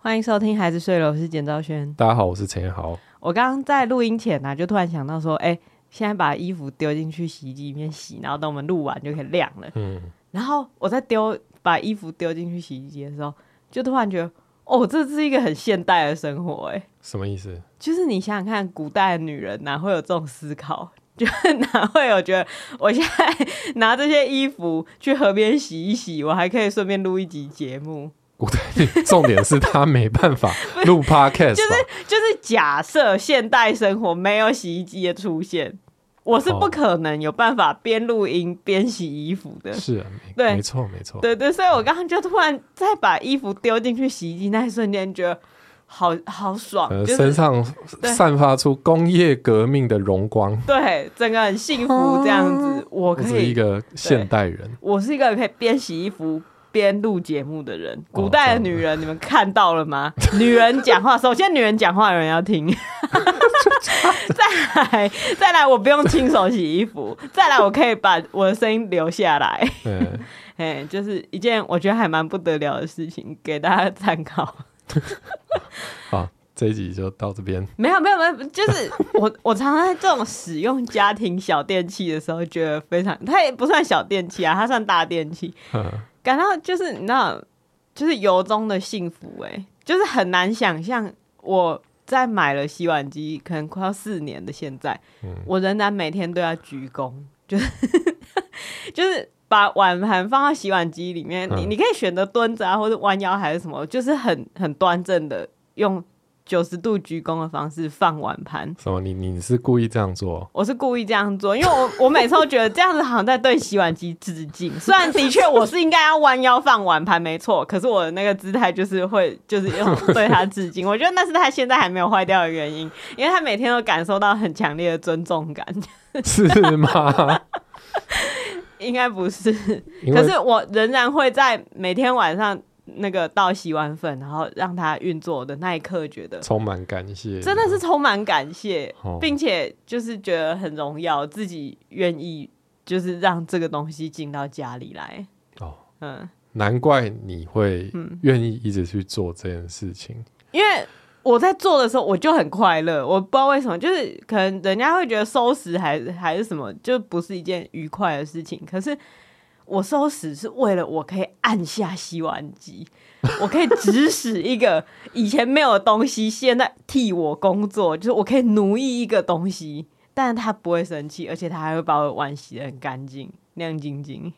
欢迎收听《孩子睡了》，我是简昭轩。大家好，我是陈彦豪。我刚刚在录音前呢、啊，就突然想到说，哎、欸，现在把衣服丢进去洗衣机里面洗，然后等我们录完就可以晾了。嗯。然后我在丢把衣服丢进去洗衣机的时候，就突然觉得，哦，这是一个很现代的生活、欸，哎，什么意思？就是你想想看，古代的女人哪会有这种思考？就哪会有觉得我现在拿这些衣服去河边洗一洗，我还可以顺便录一集节目？古代重点是他没办法 录 podcast，就是就是假设现代生活没有洗衣机的出现，我是不可能有办法边录音边洗衣服的。是啊，对，没错没错，对对，所以我刚刚就突然再把衣服丢进去洗衣机那一瞬间，觉得好好爽，呃就是、身上散发出工业革命的荣光，对，整个很幸福这样子。我可以我是一个现代人，我是一个可以边洗衣服。边录节目的人，古代的女人，哦、你们看到了吗？女人讲话，首先女人讲话有人要听，再来再来，我不用亲手洗衣服，再来我可以把我的声音留下来，哎，就是一件我觉得还蛮不得了的事情，给大家参考。好，这一集就到这边。没有没有没有，就是我我常常在这种使用家庭小电器的时候，觉得非常，它也不算小电器啊，它算大电器。感到就是你知道，就是由衷的幸福哎、欸，就是很难想象我在买了洗碗机，可能快要四年的现在，嗯、我仍然每天都要鞠躬，就是就是把碗盘放到洗碗机里面，嗯、你你可以选择蹲着啊，或者弯腰还是什么，就是很很端正的用。九十度鞠躬的方式放碗盘，什么？你你是故意这样做？我是故意这样做，因为我 我每次都觉得这样子好像在对洗碗机致敬。虽然的确我是应该要弯腰放碗盘，没错，可是我的那个姿态就是会就是用对他致敬。我觉得那是他现在还没有坏掉的原因，因为他每天都感受到很强烈的尊重感，是吗？应该不是，可是我仍然会在每天晚上。那个倒洗碗粉，然后让它运作的那一刻，觉得充满感谢，真的是充满感谢，哦、并且就是觉得很荣耀，自己愿意就是让这个东西进到家里来。哦，嗯，难怪你会愿意一直去做这件事情，嗯、因为我在做的时候我就很快乐，我不知道为什么，就是可能人家会觉得收拾还是还是什么，就不是一件愉快的事情，可是。我收拾是为了我可以按下洗碗机，我可以指使一个以前没有的东西，现在替我工作，就是我可以奴役一个东西，但是他不会生气，而且他还会把我碗洗得很干净、亮晶晶。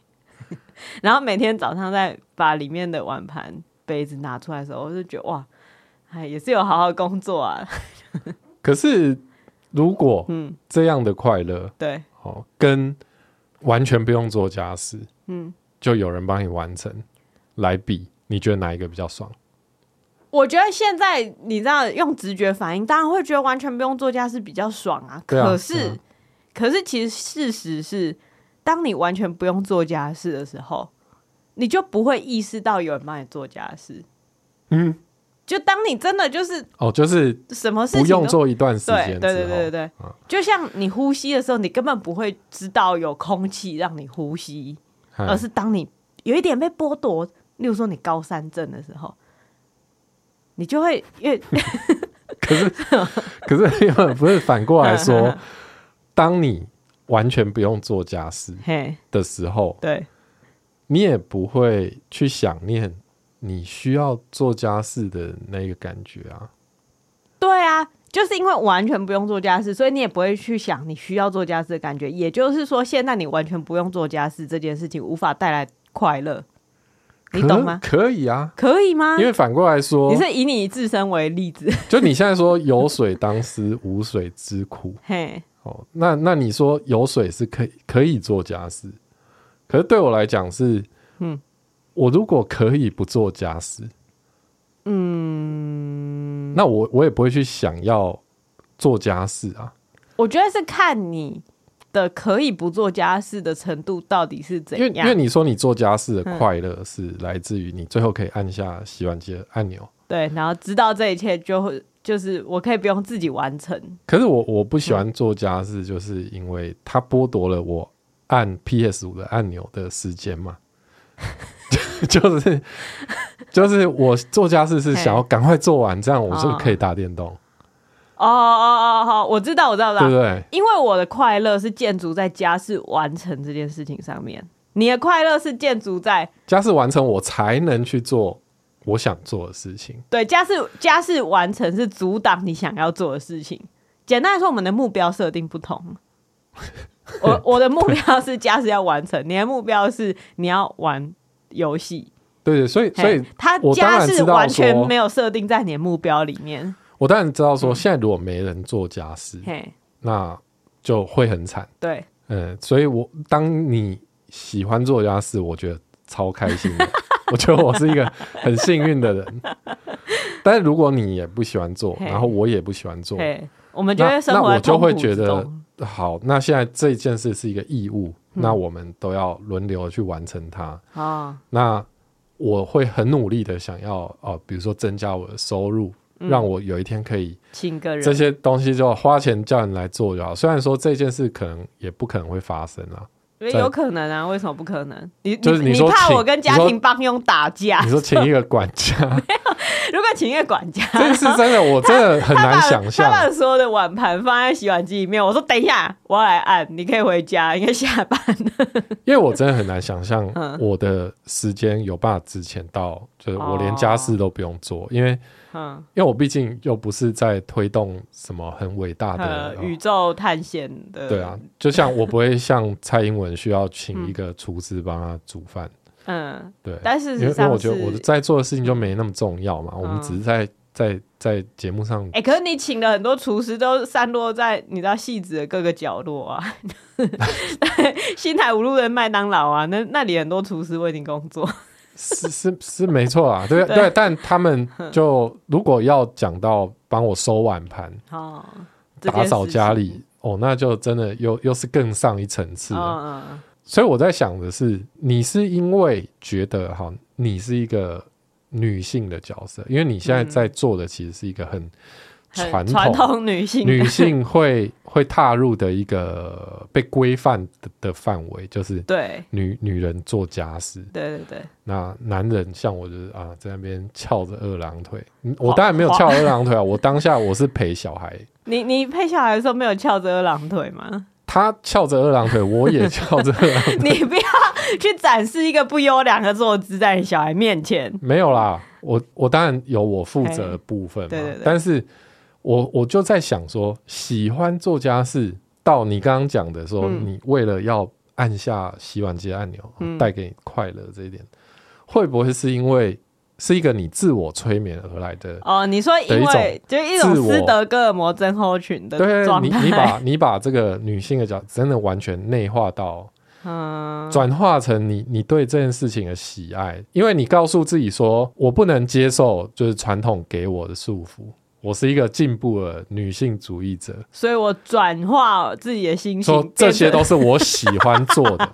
然后每天早上再把里面的碗盘、杯子拿出来的时候，我就觉得哇，哎，也是有好好工作啊。可是如果嗯这样的快乐、嗯，对，哦跟。完全不用做家事，嗯，就有人帮你完成，来比，你觉得哪一个比较爽？我觉得现在你知道用直觉反应，当然会觉得完全不用做家事比较爽啊。可是，可是其实事实是，当你完全不用做家事的时候，你就不会意识到有人帮你做家事。嗯。就当你真的就是哦，就是什么事情不用做一段时间，对对对对对，嗯、就像你呼吸的时候，你根本不会知道有空气让你呼吸，嗯、而是当你有一点被剥夺，例如说你高山症的时候，你就会越 可是 可是因为不是反过来说，当你完全不用做家事的时候，对，你也不会去想念。你需要做家事的那个感觉啊？就是因为完全不用做家事，所以你也不会去想你需要做家事的感觉。也就是说，现在你完全不用做家事这件事情无法带来快乐，你懂吗？可以啊，可以吗？因为反过来说，你是以你自身为例子，就你现在说有水当思无水之苦，嘿，哦，那那你说有水是可以可以做家事，可是对我来讲是，嗯。我如果可以不做家事，嗯，那我我也不会去想要做家事啊。我觉得是看你的可以不做家事的程度到底是怎样。因为因为你说你做家事的快乐是来自于你最后可以按下洗碗机的按钮，对，然后知道这一切就会就是我可以不用自己完成。可是我我不喜欢做家事，就是因为它剥夺了我按 PS 五的按钮的时间嘛。就是 就是我做家事是想要赶快做完，这样我就可以打电动。哦哦哦，好，我知道，我知道，知道，对不对？因为我的快乐是建筑在家事完成这件事情上面，你的快乐是建筑在家事完成，我才能去做我想做的事情。对，家事家事完成是阻挡你想要做的事情。简单来说，我们的目标设定不同。我 我的目标是家事要完成，你的目标是你要玩游戏。对对，所以所以他家事完全没有设定在你的目标里面。我当然知道说，现在如果没人做家事，嗯、那就会很惨。对，嗯，所以我当你喜欢做家事，我觉得超开心的。我觉得我是一个很幸运的人。但是如果你也不喜欢做，然后我也不喜欢做，我们就会生活那，那我就会觉得。好，那现在这件事是一个义务，嗯、那我们都要轮流去完成它。啊，那我会很努力的想要哦、呃，比如说增加我的收入，嗯、让我有一天可以请个人，这些东西就花钱叫人来做就好。虽然说这件事可能也不可能会发生啊。有可能啊？为什么不可能？你就是你，你怕我跟家庭帮佣打架？你说请一个管家？如果请一个管家，这是真的，我真的很难想象。他把所有的碗盘放在洗碗机里面，我说等一下，我要来按，你可以回家，应该下班了。因为我真的很难想象，我的时间有办法值钱到，就是我连家事都不用做，因为。嗯，因为我毕竟又不是在推动什么很伟大的宇宙探险的，对啊，就像我不会像蔡英文需要请一个厨师帮他煮饭，嗯，对，但是因为我觉得我在做的事情就没那么重要嘛，我们只是在在在节目上，哎，可是你请了很多厨师都散落在你知道戏子的各个角落啊，新台五路的麦当劳啊，那那里很多厨师为你工作。是是是没错啊，对对，对，但他们就如果要讲到帮我收碗盘、哦、打扫家里哦，那就真的又又是更上一层次了。哦嗯、所以我在想的是，你是因为觉得哈，你是一个女性的角色，因为你现在在做的其实是一个很。传统，统女性女性会会踏入的一个被规范的的范围，就是对女女人做家事，对对对。那男人像我就是啊，在那边翘着二郎腿，我当然没有翘二郎腿啊，我当下我是陪小孩。你你陪小孩的时候没有翘着二郎腿吗？他翘着二郎腿，我也翘着二郎腿。你不要去展示一个不优良的坐姿在你小孩面前。没有啦，我我当然有我负责的部分嘛，对对对，但是。我我就在想说，喜欢做家事，到你刚刚讲的说，嗯、你为了要按下洗碗机按钮，带、嗯、给你快乐这一点，会不会是因为是一个你自我催眠而来的？哦，你说因为就一种斯德哥尔摩症候群的状态，你你把你把这个女性的角真的完全内化到，嗯，转化成你你对这件事情的喜爱，因为你告诉自己说，我不能接受就是传统给我的束缚。我是一个进步的女性主义者，所以我转化自己的心情，说这些都是我喜欢做的。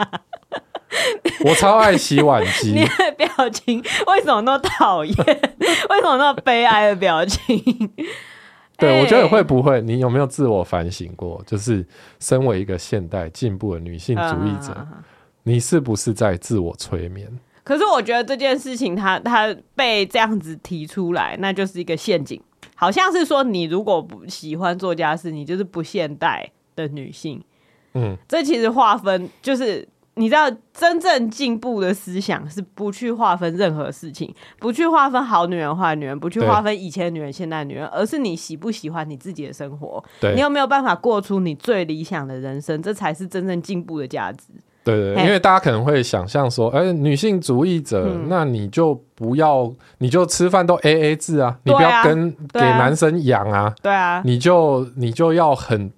我超爱洗碗机。你的表情为什么那么讨厌？为什么那么悲哀的表情？对，欸、我觉得会不会？你有没有自我反省过？就是身为一个现代进步的女性主义者，啊、你是不是在自我催眠？可是我觉得这件事情它，它它被这样子提出来，那就是一个陷阱。好像是说，你如果不喜欢做家事，你就是不现代的女性。嗯，这其实划分就是，你知道，真正进步的思想是不去划分任何事情，不去划分好女人、坏女人，不去划分以前的女人、现代女人，而是你喜不喜欢你自己的生活，对。你有没有办法过出你最理想的人生，这才是真正进步的价值。对对，对，因为大家可能会想象说，哎、欸，女性主义者，嗯、那你就不要，你就吃饭都 A A 制啊，你不要跟给男生养啊，对啊，你就你就要很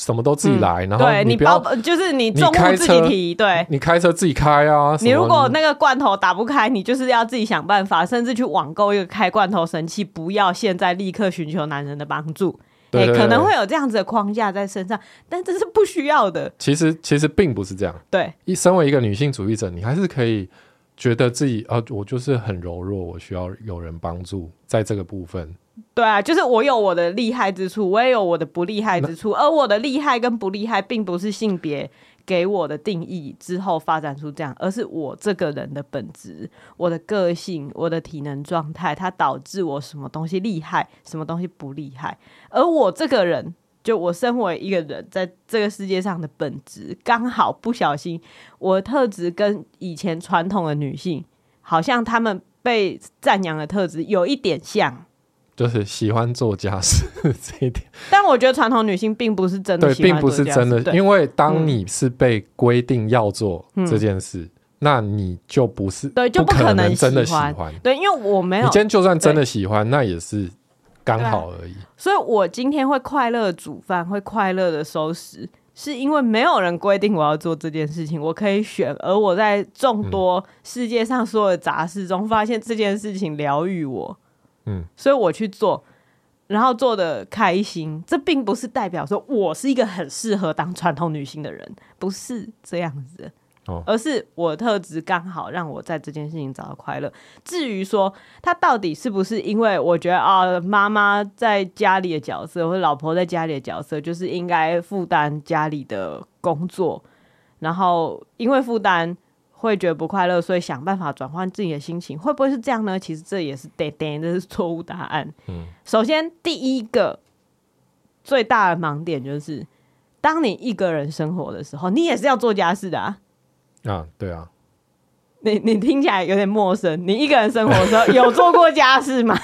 什么都自己来，嗯、然后你不要你包就是你重物自己提，对，你开车自己开啊，你如果那个罐头打不开，你就是要自己想办法，甚至去网购一个开罐头神器，不要现在立刻寻求男人的帮助。对，对，对，可能会有这样子的框架在身上，但这是不需要的。其实，其实并不是这样。对，一身为一个女性主义者，你还是可以觉得自己啊，我就是很柔弱，我需要有人帮助，在这个部分。对啊，就是我有我的厉害之处，我也有我的不厉害之处，而我的厉害跟不厉害，并不是性别给我的定义之后发展出这样，而是我这个人的本质、我的个性、我的体能状态，它导致我什么东西厉害，什么东西不厉害。而我这个人，就我身为一个人，在这个世界上的本质，刚好不小心，我的特质跟以前传统的女性，好像她们被赞扬的特质有一点像。就是喜欢做家事 这一点，但我觉得传统女性并不是真的喜欢做家事，对，并不是真的，因为当你是被规定要做这件事，嗯、那你就不是对，就不可能真的喜欢。对，因为我没有，你今天就算真的喜欢，那也是刚好而已。所以我今天会快乐煮饭，会快乐的收拾，是因为没有人规定我要做这件事情，我可以选。而我在众多世界上所有的杂事中，发现这件事情疗愈我。嗯，所以我去做，然后做的开心，这并不是代表说我是一个很适合当传统女性的人，不是这样子，哦，而是我的特质刚好让我在这件事情找到快乐。至于说他到底是不是因为我觉得啊，妈妈在家里的角色或者老婆在家里的角色，就是应该负担家里的工作，然后因为负担。会觉得不快乐，所以想办法转换自己的心情，会不会是这样呢？其实这也是对对，这是错误答案。嗯，首先第一个最大的盲点就是，当你一个人生活的时候，你也是要做家事的啊。啊，对啊。你你听起来有点陌生。你一个人生活的时候有做过家事吗？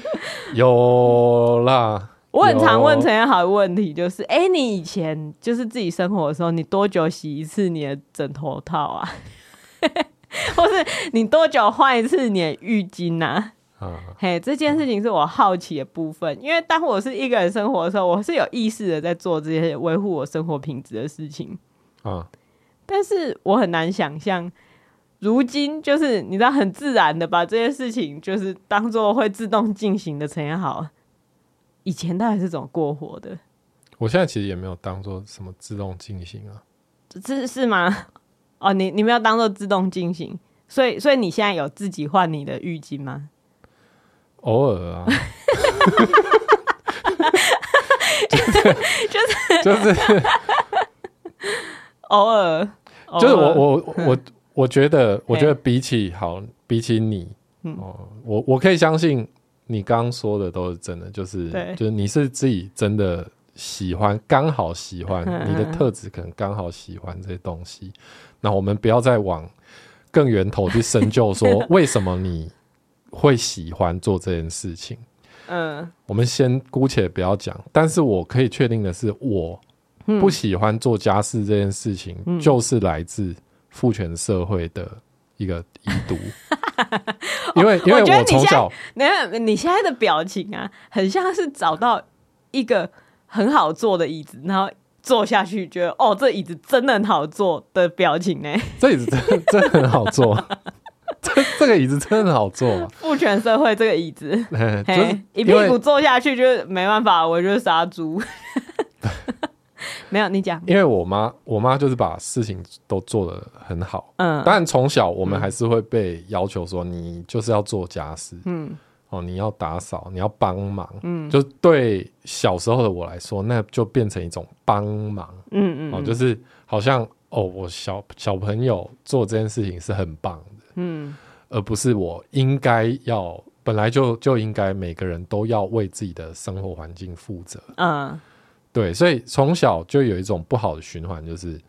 有啦。我很常问陈彦豪的问题，就是：哎、欸，你以前就是自己生活的时候，你多久洗一次你的枕头套啊？或是你多久换一次你的浴巾啊？啊，嘿，这件事情是我好奇的部分，因为当我是一个人生活的时候，我是有意识的在做这些维护我生活品质的事情啊。但是我很难想象，如今就是你知道很自然的把这些事情就是当做会自动进行的陈彦豪，以前到底是怎么过活的？我现在其实也没有当做什么自动进行啊，这是吗？哦，你你们要当做自动进行，所以所以你现在有自己换你的浴巾吗？偶尔啊，就是 就是就是。偶尔，就是我我我我觉得我觉得比起好比起你，哦，我我可以相信你刚刚说的都是真的，就是就是你是自己真的喜欢，刚好喜欢你的特质，可能刚好喜欢这些东西。那我们不要再往更源头去深究，说 为什么你会喜欢做这件事情。嗯，我们先姑且不要讲，但是我可以确定的是，我不喜欢做家事这件事情，就是来自父权社会的一个遗毒。因为因为我从小，你看你现在的表情啊，很像是找到一个很好坐的椅子，然后。坐下去，觉得哦，这椅子真的很好坐的表情呢。这椅子真的真的很好坐，这这个椅子真的很好坐。父权社会这个椅子，嘿，一屁股坐下去就没办法，我就是杀猪。没有你讲，因为我妈，我妈就是把事情都做得很好。嗯，当然从小我们还是会被要求说，你就是要做家事。嗯。哦，你要打扫，你要帮忙，嗯，就对小时候的我来说，那就变成一种帮忙，嗯嗯，哦，就是好像哦，我小小朋友做这件事情是很棒的，嗯，而不是我应该要，本来就就应该每个人都要为自己的生活环境负责，嗯，对，所以从小就有一种不好的循环，就是。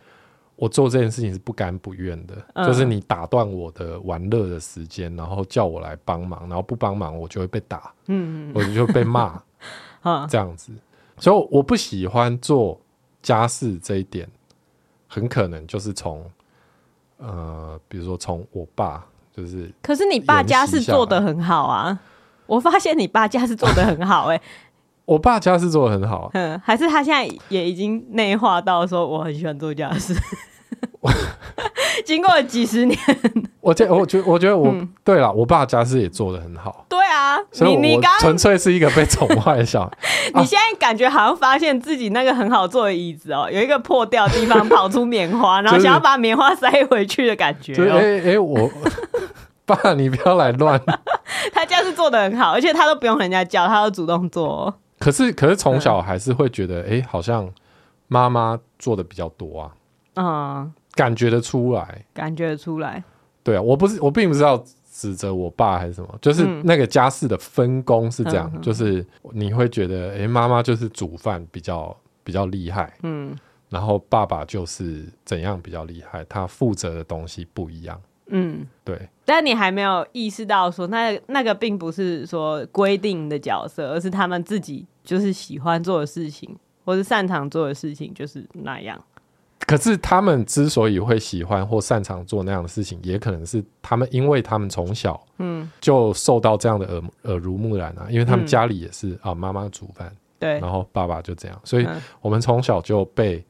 我做这件事情是不甘不愿的，嗯、就是你打断我的玩乐的时间，然后叫我来帮忙，然后不帮忙我就会被打，嗯，我就会被骂，这样子。所以我不喜欢做家事这一点，很可能就是从呃，比如说从我爸，就是。可是你爸家事做得很好啊！我发现你爸家事做得很好，欸，哎，我爸家事做得很好，嗯，还是他现在也已经内化到说我很喜欢做家事。经过了几十年，我觉我觉我觉得我、嗯、对了，我爸家事也做得很好。对啊，所以你刚纯粹是一个被宠坏的小孩。你现在感觉好像发现自己那个很好坐的椅子哦、喔，有一个破掉的地方跑出棉花，然后想要把棉花塞回去的感觉、喔。哎哎、欸欸，我爸，你不要来乱。他家事做得很好，而且他都不用人家教，他都主动做、喔。可是可是从小还是会觉得，哎、欸，好像妈妈做的比较多啊。嗯，感觉得出来，感觉得出来。对啊，我不是，我并不知道指责我爸还是什么，就是那个家事的分工是这样，嗯、就是你会觉得，哎、欸，妈妈就是煮饭比较比较厉害，嗯，然后爸爸就是怎样比较厉害，他负责的东西不一样。嗯，对，但你还没有意识到说，那那个并不是说规定的角色，而是他们自己就是喜欢做的事情，或是擅长做的事情，就是那样。可是他们之所以会喜欢或擅长做那样的事情，也可能是他们，因为他们从小嗯就受到这样的耳耳濡目染啊，因为他们家里也是、嗯、啊，妈妈煮饭，对，然后爸爸就这样，所以我们从小就被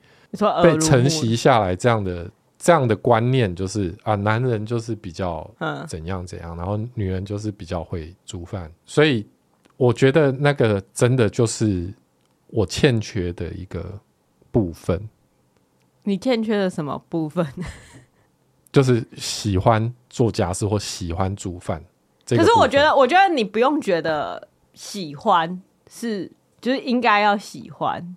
被承袭下来这样的。这样的观念就是啊，男人就是比较怎样怎样，然后女人就是比较会煮饭，所以我觉得那个真的就是我欠缺的一个部分。你欠缺的什么部分？就是喜欢做家事或喜欢煮饭。可是我觉得，我觉得你不用觉得喜欢是就是应该要喜欢。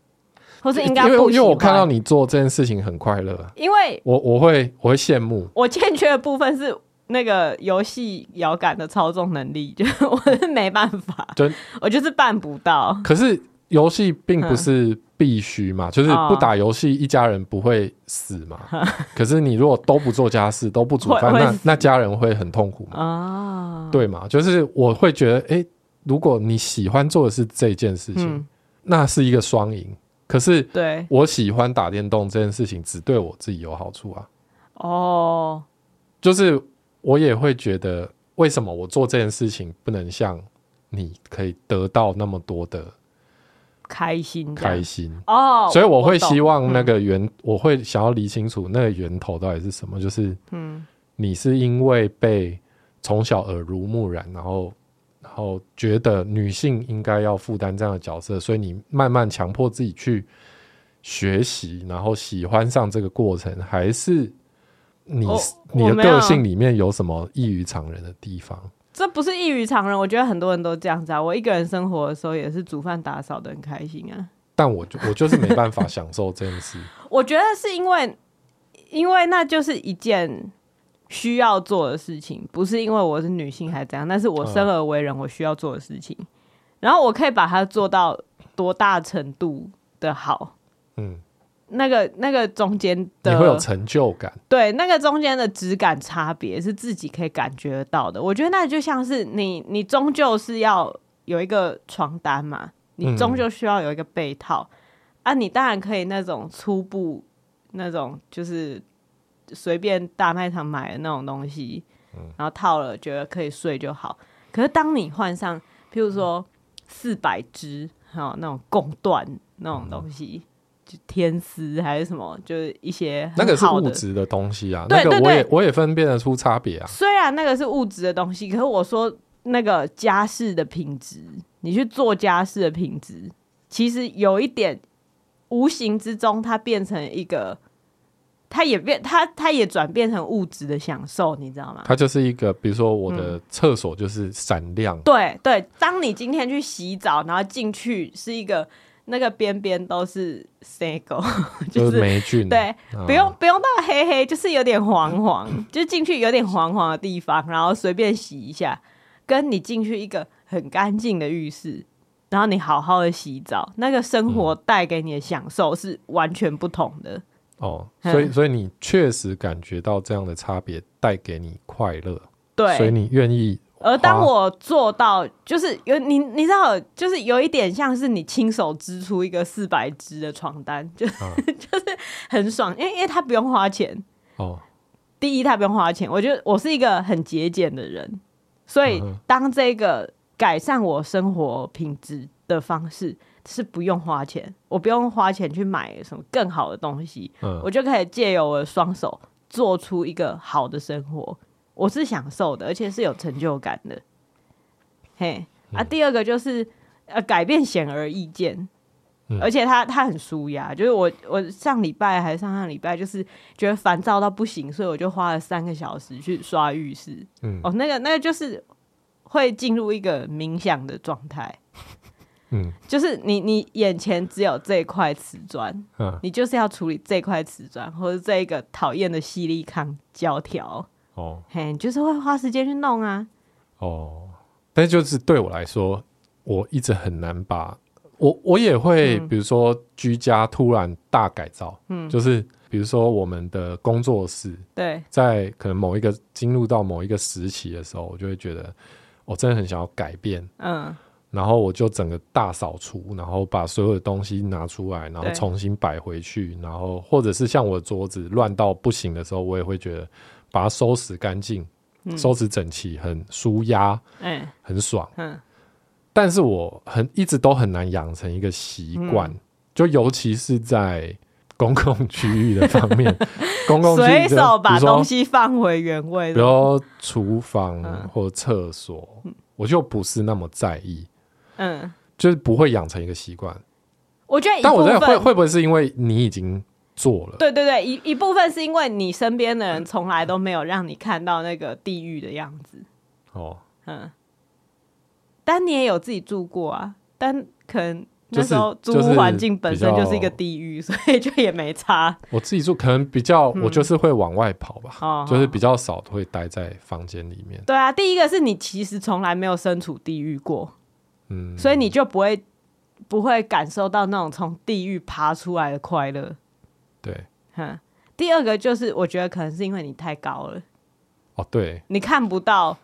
或是应该因为因为我看到你做这件事情很快乐，因为我我会我会羡慕。我欠缺的部分是那个游戏摇杆的操纵能力，就 我是没办法，就我就是办不到。可是游戏并不是必须嘛，嗯、就是不打游戏一家人不会死嘛。哦、可是你如果都不做家事，都不煮饭，那那家人会很痛苦嘛？哦、对嘛？就是我会觉得，哎、欸，如果你喜欢做的是这件事情，嗯、那是一个双赢。可是，对，我喜欢打电动这件事情只对我自己有好处啊。哦，就是我也会觉得，为什么我做这件事情不能像你可以得到那么多的开心？开心哦，所以我会希望那个源，我会想要理清楚那个源头到底是什么。就是，嗯，你是因为被从小耳濡目染，然后。然后觉得女性应该要负担这样的角色，所以你慢慢强迫自己去学习，然后喜欢上这个过程，还是你、哦、你的个性里面有什么异于常人的地方？这不是异于常人，我觉得很多人都这样子啊。我一个人生活的时候也是煮饭打扫的很开心啊，但我就我就是没办法享受这件事。我觉得是因为，因为那就是一件。需要做的事情，不是因为我是女性还是怎样，但是我生而为人我需要做的事情。嗯、然后我可以把它做到多大程度的好，嗯，那个那个中间的你会有成就感，对，那个中间的质感差别是自己可以感觉得到的。我觉得那就像是你，你终究是要有一个床单嘛，你终究需要有一个被套、嗯、啊，你当然可以那种初步那种就是。随便大卖场买的那种东西，然后套了，觉得可以睡就好。可是当你换上，譬如说四百支哈那种贡缎那种东西，就天丝还是什么，就是一些那个是物质的东西啊。对对对，那个我也我也分辨得出差别啊。虽然那个是物质的东西，可是我说那个家事的品质，你去做家事的品质，其实有一点无形之中，它变成一个。它也变，它它也转变成物质的享受，你知道吗？它就是一个，比如说我的厕所就是闪亮。嗯、对对，当你今天去洗澡，然后进去是一个那个边边都是 Sago，就是霉菌。对，嗯、不用不用到黑黑，就是有点黄黄，就进去有点黄黄的地方，然后随便洗一下，跟你进去一个很干净的浴室，然后你好好的洗澡，那个生活带给你的享受是完全不同的。哦，所以所以你确实感觉到这样的差别带给你快乐，对，所以你愿意。而当我做到，就是有你，你知道，就是有一点像是你亲手织出一个四百支的床单，就、啊、就是很爽，因为因为他不用花钱。哦，第一他不用花钱，我觉得我是一个很节俭的人，所以当这个改善我生活品质的方式。是不用花钱，我不用花钱去买什么更好的东西，嗯、我就可以借由我的双手做出一个好的生活，我是享受的，而且是有成就感的。嘿，嗯、啊，第二个就是呃，改变显而易见，嗯、而且他他很舒压，就是我我上礼拜还是上上礼拜，就是觉得烦躁到不行，所以我就花了三个小时去刷浴室。嗯，哦，那个那个就是会进入一个冥想的状态。嗯，就是你你眼前只有这块瓷砖，嗯，你就是要处理这块瓷砖或者这一个讨厌的吸力康胶条，哦，嘿，就是会花时间去弄啊，哦，但就是对我来说，我一直很难把，我我也会，比如说居家突然大改造，嗯，就是比如说我们的工作室，对，在可能某一个进入到某一个时期的时候，我就会觉得我真的很想要改变，嗯。然后我就整个大扫除，然后把所有的东西拿出来，然后重新摆回去，然后或者是像我的桌子乱到不行的时候，我也会觉得把它收拾干净、嗯、收拾整齐，很舒压，嗯，很爽。嗯，但是我很一直都很难养成一个习惯，嗯、就尤其是在公共区域的方面，公共随手把东西放回原位，比如说厨房或厕所，嗯、我就不是那么在意。嗯，就是不会养成一个习惯。我觉得，但我觉得会会不会是因为你已经做了？对对对，一一部分是因为你身边的人从来都没有让你看到那个地狱的样子。哦，嗯，但你也有自己住过啊，但可能那时候租屋环境本身就是一个地狱，所以就也没差。我自己住可能比较，我就是会往外跑吧，哦、就是比较少会待在房间里面。对啊，第一个是你其实从来没有身处地狱过。嗯所以你就不会不会感受到那种从地狱爬出来的快乐。对，哼。第二个就是，我觉得可能是因为你太高了。哦，对，你看不到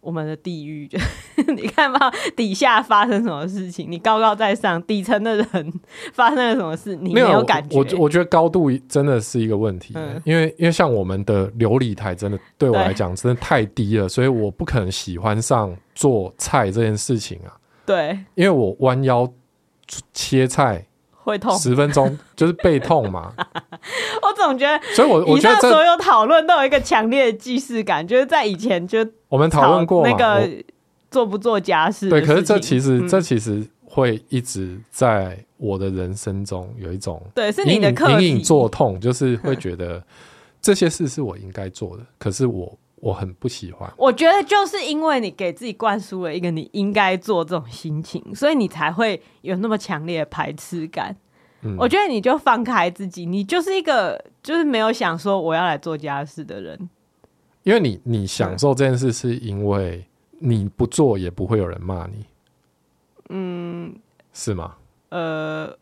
我们的地狱，就 你看不到底下发生什么事情。你高高在上，底层的人发生了什么事，你没有感觉。我我觉得高度真的是一个问题，嗯、因为因为像我们的琉璃台，真的对我来讲真的太低了，所以我不可能喜欢上做菜这件事情啊。对，因为我弯腰切菜会痛，十分钟 就是背痛嘛。我总觉得，所以我我觉得所有讨论都有一个强烈的既视感，就是在以前就我们讨论过那个做不做家事。对，可是这其实、嗯、这其实会一直在我的人生中有一种对，是你的隐隐作痛，就是会觉得这些事是我应该做的，可是我。我很不喜欢。我觉得就是因为你给自己灌输了一个你应该做这种心情，所以你才会有那么强烈的排斥感。嗯，我觉得你就放开自己，你就是一个就是没有想说我要来做家事的人。因为你你享受这件事，是因为你不做也不会有人骂你。嗯，是吗？呃。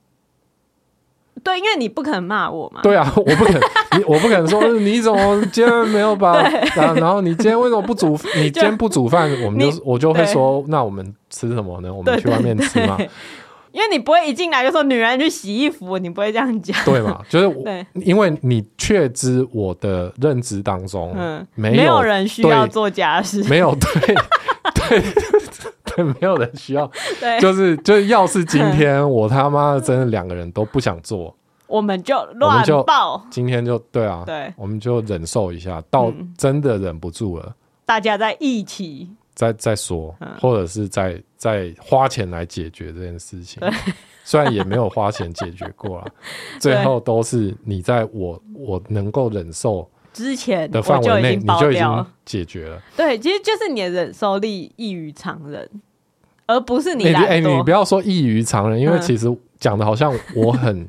对，因为你不可能骂我嘛。对啊，我不可能，你我不可能说你怎么今天没有把，然后然后你今天为什么不煮？你今天不煮饭，我们就我就会说，那我们吃什么呢？我们去外面吃嘛。因为你不会一进来就说女人去洗衣服，你不会这样讲，对嘛？就是我，因为你确知我的认知当中，嗯，没有人需要做家事，没有对对对，没有人需要，对，就是就是，要是今天我他妈的真的两个人都不想做。我们就乱爆，今天就对啊，对，我们就忍受一下，到真的忍不住了，嗯、大家在一起。再再说，嗯、或者是再再花钱来解决这件事情。虽然也没有花钱解决过了，最后都是你在我我能够忍受之前的范围内，你就已经解决了。对，其实就是你的忍受力异于常人，而不是你哎、欸欸，你不要说异于常人，因为其实讲的好像我很。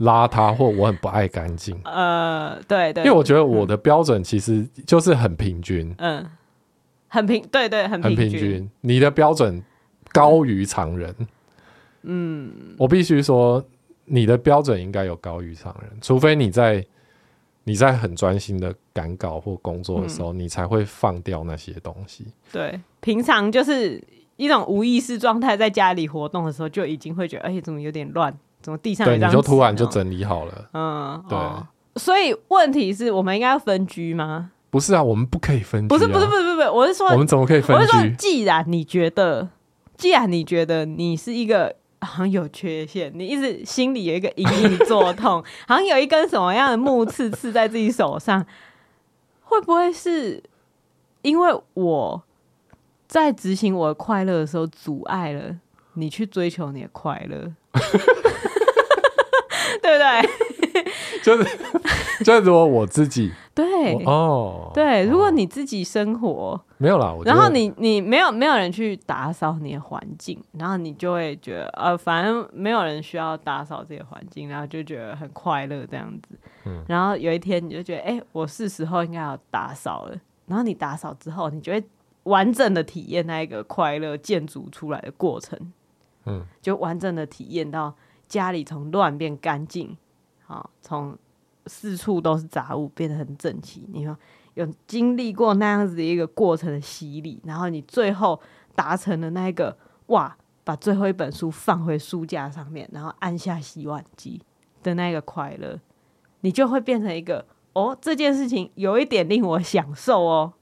邋遢或我很不爱干净，呃，对对，因为我觉得我的标准其实就是很平均，嗯，很平，对对，很平均。很平均，你的标准高于常人，嗯，我必须说你的标准应该有高于常人，除非你在你在很专心的赶稿或工作的时候，嗯，你才会放掉那些东西。对，平常就是一种无意识状态，在家里活动的时候就已经会觉得，哎，怎么有点乱。怎么地上对，你就突然就整理好了。嗯，对。所以问题是我们应该要分居吗？不是啊，我们不可以分居。不是，不是，不是，不是，我是说，我们怎么可以分居？我是说，既然你觉得，既然你觉得你是一个好像有缺陷，你一直心里有一个隐隐作痛，好像有一根什么样的木刺刺在自己手上，会不会是因为我在执行我的快乐的时候阻碍了你去追求你的快乐？对不对？就是就如果我自己对哦，对，如果你自己生活没有啦，然后你你没有没有人去打扫你的环境，然后你就会觉得呃，反正没有人需要打扫这个环境，然后就觉得很快乐这样子。嗯，然后有一天你就觉得，哎，我是时候应该要打扫了。然后你打扫之后，你就会完整的体验那一个快乐建筑出来的过程。嗯，就完整的体验到家里从乱变干净，好，从四处都是杂物变得很整齐。你说有经历过那样子的一个过程的洗礼，然后你最后达成了那一个哇，把最后一本书放回书架上面，然后按下洗碗机的那个快乐，你就会变成一个哦，这件事情有一点令我享受哦。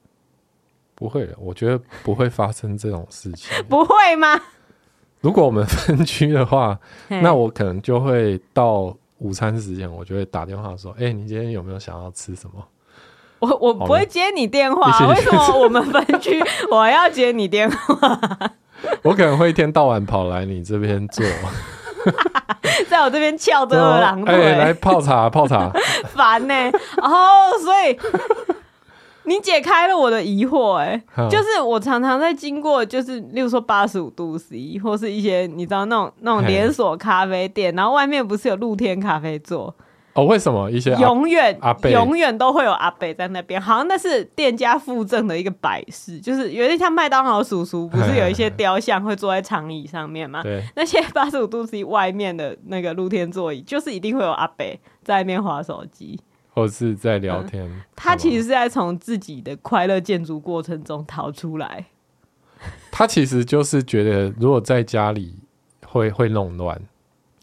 不会的，我觉得不会发生这种事情。不会吗？如果我们分居的话，那我可能就会到午餐时间，我就会打电话说：“哎、欸，你今天有没有想要吃什么？”我我不会接你电话，为什么我们分居我要接你电话？我可能会一天到晚跑来你这边坐，在我这边翘着二郎腿，哎，来泡茶泡茶，烦呢、欸。然后所以。你解开了我的疑惑、欸，哎，就是我常常在经过，就是例如说八十五度 C，或是一些你知道那种那种连锁咖啡店，然后外面不是有露天咖啡座？哦，为什么一些永远永远都会有阿伯在那边？好像那是店家附赠的一个摆饰，就是有点像麦当劳叔叔，不是有一些雕像会坐在长椅上面吗？对，那些八十五度 C 外面的那个露天座椅，就是一定会有阿伯在那边滑手机。或是在聊天、嗯，他其实是在从自己的快乐建筑过程中逃出来。他其实就是觉得，如果在家里会会弄乱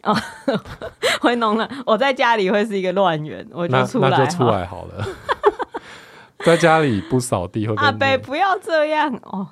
哦，会弄乱。我在家里会是一个乱源，我就出来，那就出来好了。在家里不扫地会阿北不要这样哦。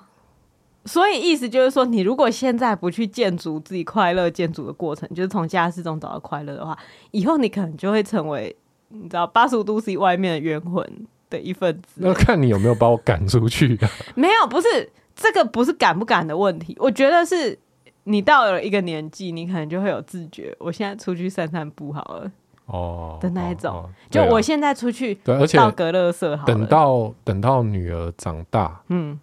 所以意思就是说，你如果现在不去建筑自己快乐建筑的过程，就是从家事中找到快乐的话，以后你可能就会成为。你知道八十五度 C 外面的冤魂的一份子，那看你有没有把我赶出去啊？没有，不是这个，不是赶不赶的问题。我觉得是你到了一个年纪，你可能就会有自觉。我现在出去散散步好了，哦的那一种。哦哦、就我现在出去，对，而且到隔乐色好。等到等到女儿长大，嗯，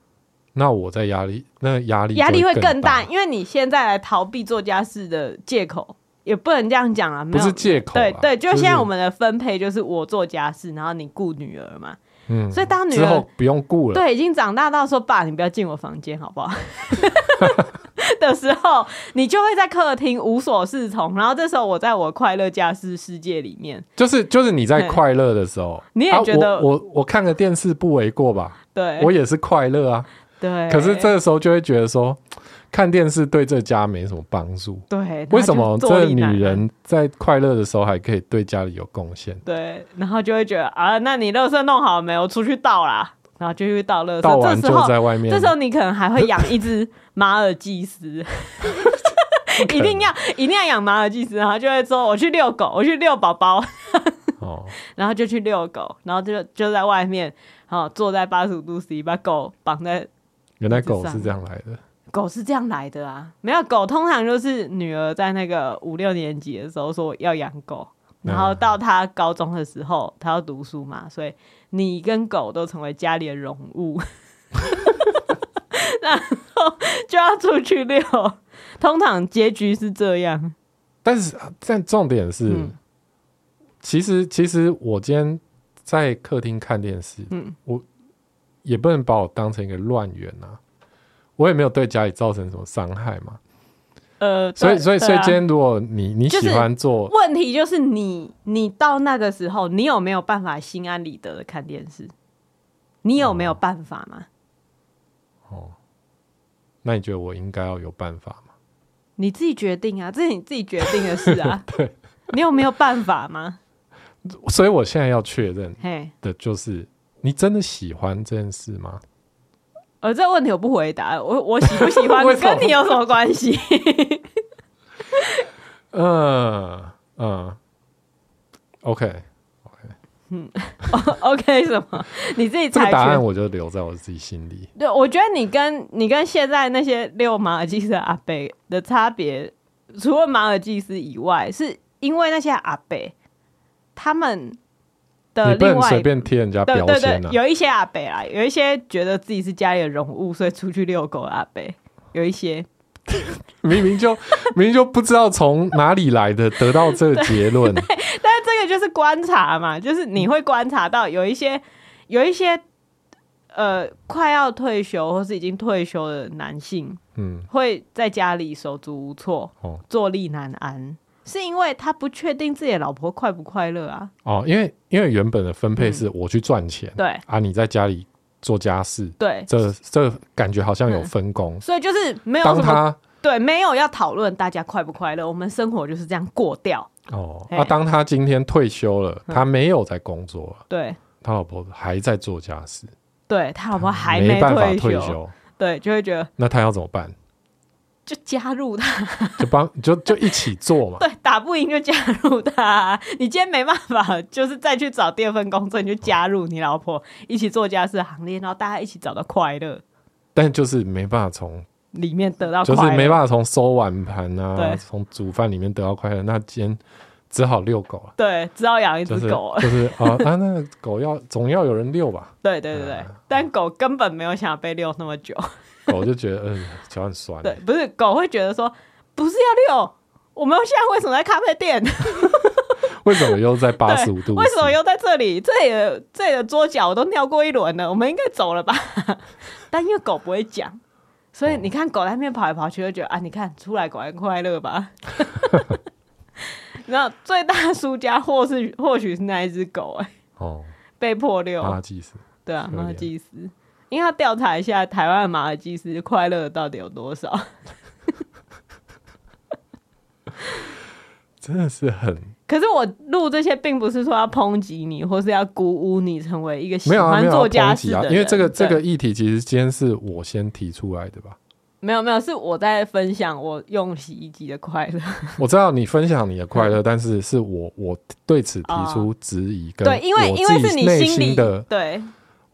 那我在压力，那压力压力会更大，因为你现在来逃避做家事的借口。也不能这样讲啊，不是借口。对对，就现在我们的分配就是我做家事，然后你顾女儿嘛。嗯，所以当女儿之后不用顾了，对，已经长大到说爸，你不要进我房间好不好？的时候，你就会在客厅无所适从。然后这时候我在我快乐家事世界里面，就是就是你在快乐的时候，你也觉得、我，我看个电视不为过吧？对，我也是快乐啊。对，可是这个时候就会觉得说。看电视对这家没什么帮助。对，为什么这女人在快乐的时候还可以对家里有贡献？对，然后就会觉得啊，那你垃圾弄好了没有？我出去倒啦，然后就去倒垃圾。倒完就在外面。这时候你可能还会养一只马尔济斯，一定要一定要养马尔济斯，然后就会说我去遛狗，我去遛宝宝。哦，然后就去遛狗，然后就就在外面，好坐在八十五度 C，把狗绑在。原来狗是这样来的。狗是这样来的啊，没有狗，通常就是女儿在那个五六年级的时候说要养狗，然后到她高中的时候，她要读书嘛，所以你跟狗都成为家里的荣物，然后就要出去遛，通常结局是这样。但是，但重点是，嗯、其实其实我今天在客厅看电视，嗯，我也不能把我当成一个乱源啊。我也没有对家里造成什么伤害嘛，呃，所以所以所以今天如果你你喜欢做，问题就是你你到那个时候，你有没有办法心安理得的看电视？你有没有办法吗？哦，那你觉得我应该要有办法吗？你自己决定啊，这是你自己决定的事啊。对，你有没有办法吗？所以我现在要确认的就是，你真的喜欢这件事吗？呃，这个问题我不回答。我我喜不喜欢 跟你有什么关系？嗯嗯，OK OK，嗯，OK 什么？你自己猜。这个答案我就留在我自己心里。对，我觉得你跟你跟现在那些遛马尔济斯的阿伯的差别，除了马尔济斯以外，是因为那些阿伯他们的另外随便贴人家标签、啊、对对对，有一些阿北啊，有一些觉得自己是家里的宠物，所以出去遛狗的阿北，有一些 明明就 明明就不知道从哪里来的，得到这个结论。但是这个就是观察嘛，就是你会观察到有一些有一些呃快要退休或是已经退休的男性，嗯，会在家里手足无措，哦，坐立难安。是因为他不确定自己的老婆快不快乐啊？哦，因为因为原本的分配是我去赚钱，嗯、对。啊，你在家里做家事，对，这这感觉好像有分工，嗯、所以就是没有，当他对，没有要讨论大家快不快乐，我们生活就是这样过掉。哦，那、啊、当他今天退休了，他没有在工作了，对、嗯，他老婆还在做家事，对他老婆还没，没办法退休，对，就会觉得那他要怎么办？就加入他，就帮就就一起做嘛。对，打不赢就加入他。你今天没办法，就是再去找第二份工作，你就加入你老婆一起做家事行列，然后大家一起找到快乐。但就是没办法从里面得到快乐，就是没办法从收碗盘啊，从煮饭里面得到快乐。那今天只好遛狗了。对，只好养一只狗了。就是啊，啊，那个狗要总要有人遛吧？对对对对，啊，但狗根本没有想要被遛那么久。狗就觉得嗯，脚很酸。对，不是狗会觉得说，不是要遛，我们现在为什么在咖啡店？为什么又在八十五度？为什么又在这里？这里的这里的桌角我都尿过一轮了，我们应该走了吧？但因为狗不会讲，所以你看狗在那边跑来跑去，就觉得啊，你看出来狗还快乐吧？然后最大输家或是或许是那一只狗哎、欸，哦，被迫遛，马尔济斯，对啊，马尔济斯。因为要调查一下台湾的马尔济斯快乐到底有多少，真的是很。可是我录这些，并不是说要抨击你，或是要鼓舞你成为一个喜欢做家事的人。因为这个这个议题，其实今天是我先提出来的吧？没有没有，是我在分享我用洗衣机的快乐。我知道你分享你的快乐，但是是我我对此提出质疑跟，对，因为因为是你心里的对。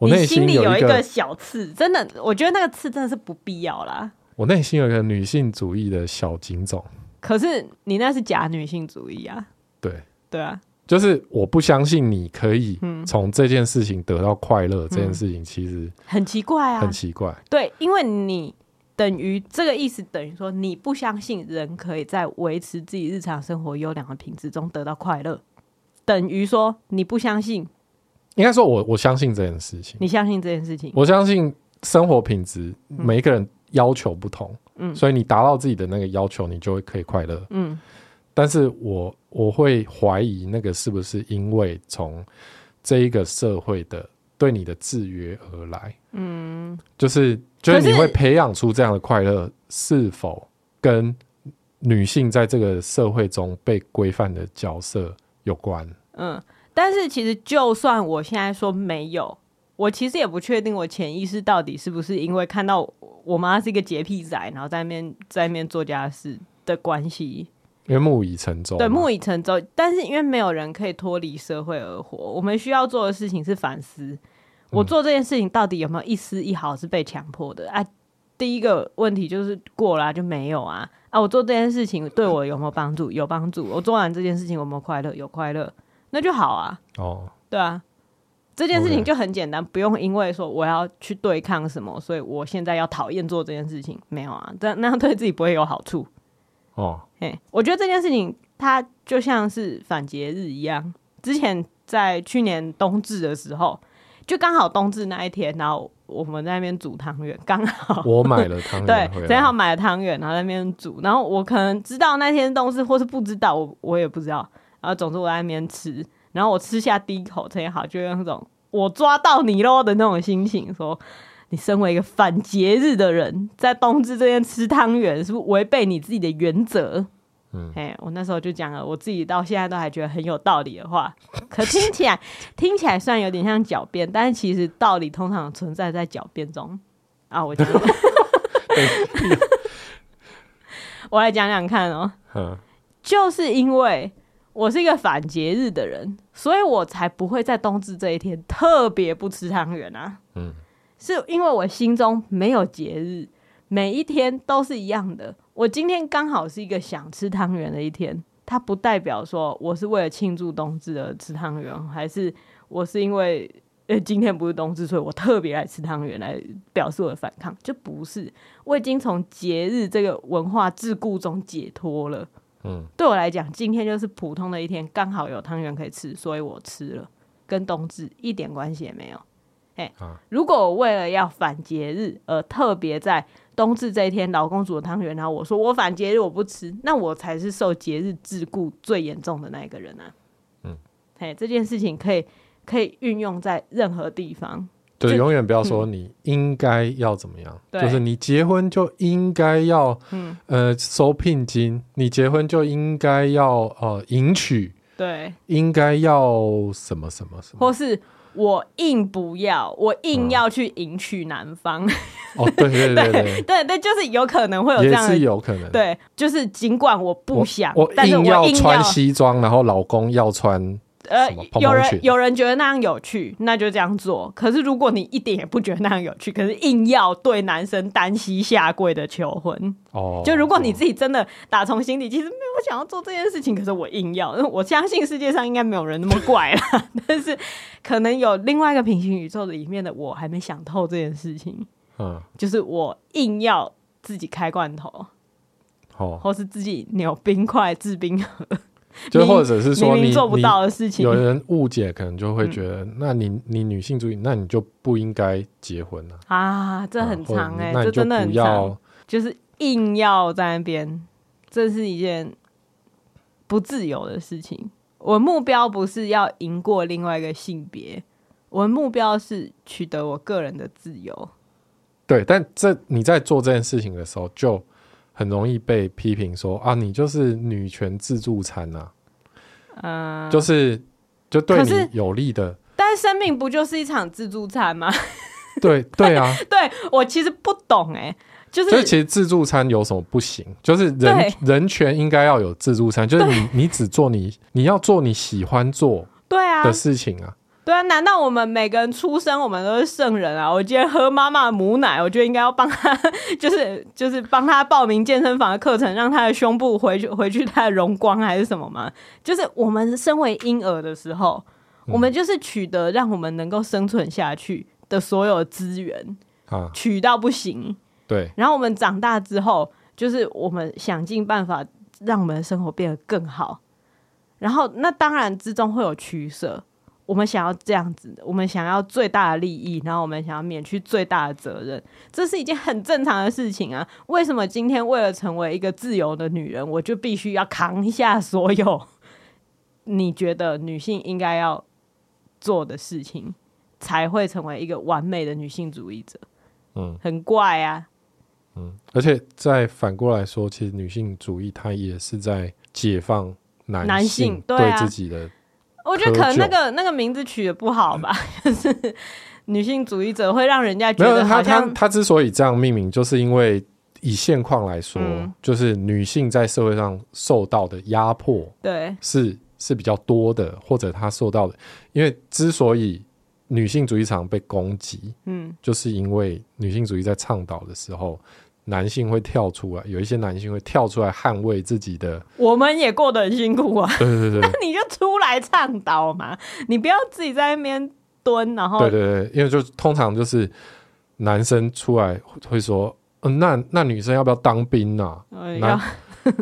你心里有一个小刺，真的，我觉得那个刺真的是不必要啦。我内心有一个女性主义的小警种，可是你那是假女性主义啊。对对啊，就是我不相信你可以从这件事情得到快乐。这件事情其实很奇怪啊，很奇怪。对，因为你等于这个意思，等于说你不相信人可以在维持自己日常生活优良的品质中得到快乐，等于说你不相信。应该说我，我我相信这件事情。你相信这件事情？我相信生活品质，每一个人要求不同，嗯，所以你达到自己的那个要求，你就会可以快乐，嗯。但是我我会怀疑那个是不是因为从这一个社会的对你的制约而来，嗯，就是就是你会培养出这样的快乐，是否跟女性在这个社会中被规范的角色有关？嗯。但是其实，就算我现在说没有，我其实也不确定我潜意识到底是不是因为看到我妈是一个洁癖仔，然后在那边在那边做家事的关系。因为木已成舟，对，木已成舟。但是因为没有人可以脱离社会而活，我们需要做的事情是反思：我做这件事情到底有没有一丝一毫是被强迫的？啊，第一个问题就是过了就没有啊。啊，我做这件事情对我有没有帮助？有帮助。我做完这件事情有没有快乐？有快乐。那就好啊，哦，对啊，这件事情就很简单，不用因为说我要去对抗什么，所以我现在要讨厌做这件事情，没有啊，这那样对自己不会有好处。哦，嘿，我觉得这件事情它就像是反节日一样，之前在去年冬至的时候，就刚好冬至那一天，然后我们在那边煮汤圆，刚好。我买了汤圆，对，正好买了汤圆，然后在那边煮，然后我可能知道那天冬至，或是不知道，我我也不知道。然后总之我在那边吃，然后我吃下第一口，特别好，就用那种我抓到你喽的那种心情，说你身为一个反节日的人，在冬至这边吃汤圆，是不是违背你自己的原则？嗯，哎，我那时候就讲了，我自己到现在都还觉得很有道理的话，可听起来听起来虽然有点像狡辩，但是其实道理通常存在在狡辩中啊。我觉得 我来讲讲看哦，就是因为。我是一个反节日的人，所以我才不会在冬至这一天特别不吃汤圆啊。嗯，是因为我心中没有节日，每一天都是一样的。我今天刚好是一个想吃汤圆的一天，它不代表说我是为了庆祝冬至而吃汤圆，还是我是因为呃今天不是冬至，所以我特别爱吃汤圆来表示我的反抗，就不是。我已经从节日这个文化桎梏中解脱了。嗯，对我来讲，今天就是普通的一天，刚好有汤圆可以吃，所以我吃了，跟冬至一点关系也没有。哎，啊、如果我为了要反节日而特别在冬至这一天，老公煮的汤圆，然后我说我反节日我不吃，那我才是受节日桎梏最严重的那一个人啊。嗯，嘿，这件事情可以可以运用在任何地方，对，就永远不要说你应该要怎么样，嗯、就是你结婚就应该要，嗯呃收聘金，你结婚就应该要呃迎娶，对，应该要什么什么什么，或是。我硬不要，我硬要去迎娶男方。嗯、哦，对对对 对对，对，就是有可能会有这样是有可能。对，就是尽管我不想，我，我硬要穿西装，然后老公要穿。呃，有人有人觉得那样有趣，那就这样做。可是如果你一点也不觉得那样有趣，可是硬要对男生单膝下跪的求婚，哦，就如果你自己真的打从心底其实没有想要做这件事情，可是我硬要，我相信世界上应该没有人那么怪啦。但是可能有另外一个平行宇宙里面的我还没想透这件事情，嗯，就是我硬要自己开罐头，哦，或是自己扭冰块制冰盒。就或者是说你，明明做不到的事情，有人误解，可能就会觉得，嗯、那你你女性主义，那你就不应该结婚了啊，啊！这很长哎、欸，这真的很长，就是硬要在那边，这是一件不自由的事情。我目标不是要赢过另外一个性别，我的目标是取得我个人的自由。对，但这你在做这件事情的时候就。很容易被批评说啊，你就是女权自助餐呐、啊，就是就对你有利的。但是生命不就是一场自助餐吗？对对啊，对我其实不懂哎、欸，就是所以其实自助餐有什么不行？就是人人权应该要有自助餐，就是你你只做你你要做你喜欢做对啊的事情啊。对啊，难道我们每个人出生，我们都是圣人啊？我今天喝妈妈的母奶，我觉得应该要帮他，就是就是帮他报名健身房的课程，让他的胸部回去回去他的荣光，还是什么吗？就是我们身为婴儿的时候，嗯、我们就是取得让我们能够生存下去的所有资源，啊、取到不行。对，然后我们长大之后，就是我们想尽办法让我们的生活变得更好。然后那当然之中会有取舍。我们想要这样子的，我们想要最大的利益，然后我们想要免去最大的责任，这是一件很正常的事情啊。为什么今天为了成为一个自由的女人，我就必须要扛下所有你觉得女性应该要做的事情，才会成为一个完美的女性主义者？嗯，很怪啊。嗯，而且再反过来说，其实女性主义它也是在解放男性对自己的。我觉得可能那个那个名字取得不好吧，就是女性主义者会让人家觉得好像他他他之所以这样命名，就是因为以现况来说，嗯、就是女性在社会上受到的压迫，对，是是比较多的，或者她受到的，因为之所以女性主义常被攻击，嗯，就是因为女性主义在倡导的时候。男性会跳出来，有一些男性会跳出来捍卫自己的。我们也过得很辛苦啊。对对对，那你就出来倡导嘛，你不要自己在那边蹲，然后。对对对，因为就通常就是男生出来会说，嗯、呃，那那女生要不要当兵啊？要，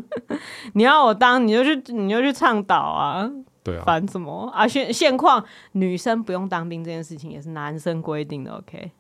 你要我当，你就去，你就去倡导啊。对啊。烦什么啊？现现况女生不用当兵这件事情也是男生规定的，OK？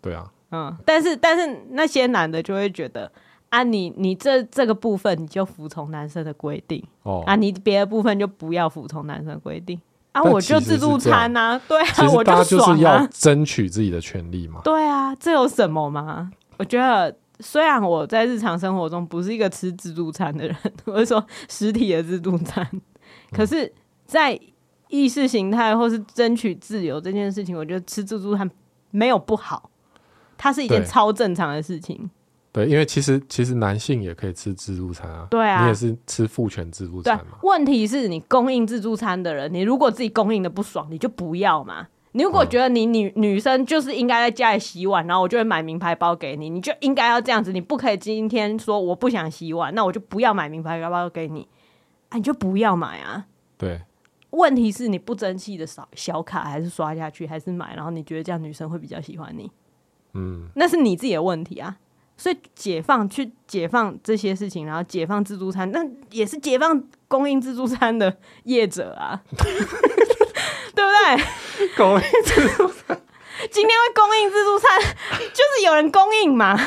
对啊。嗯，但是但是那些男的就会觉得啊你，你你这这个部分你就服从男生的规定哦，啊，你别的部分就不要服从男生的规定。啊，我就自助餐呐、啊，对啊，我就是要争取自己的权利嘛，对啊，这有什么吗？我觉得虽然我在日常生活中不是一个吃自助餐的人，或者说实体的自助餐，可是，在意识形态或是争取自由这件事情，我觉得吃自助餐没有不好。它是一件超正常的事情。对，因为其实其实男性也可以吃自助餐啊。对啊，你也是吃父权自助餐嘛。问题是你供应自助餐的人，你如果自己供应的不爽，你就不要嘛。你如果觉得你女、嗯、女生就是应该在家里洗碗，然后我就会买名牌包给你，你就应该要这样子。你不可以今天说我不想洗碗，那我就不要买名牌包包给你。啊，你就不要买啊。对，问题是你不争气的小小卡还是刷下去还是买，然后你觉得这样女生会比较喜欢你，嗯，那是你自己的问题啊。所以解放去解放这些事情，然后解放自助餐，那也是解放供应自助餐的业者啊，对不对？供应自助餐，今天会供应自助餐，就是有人供应嘛。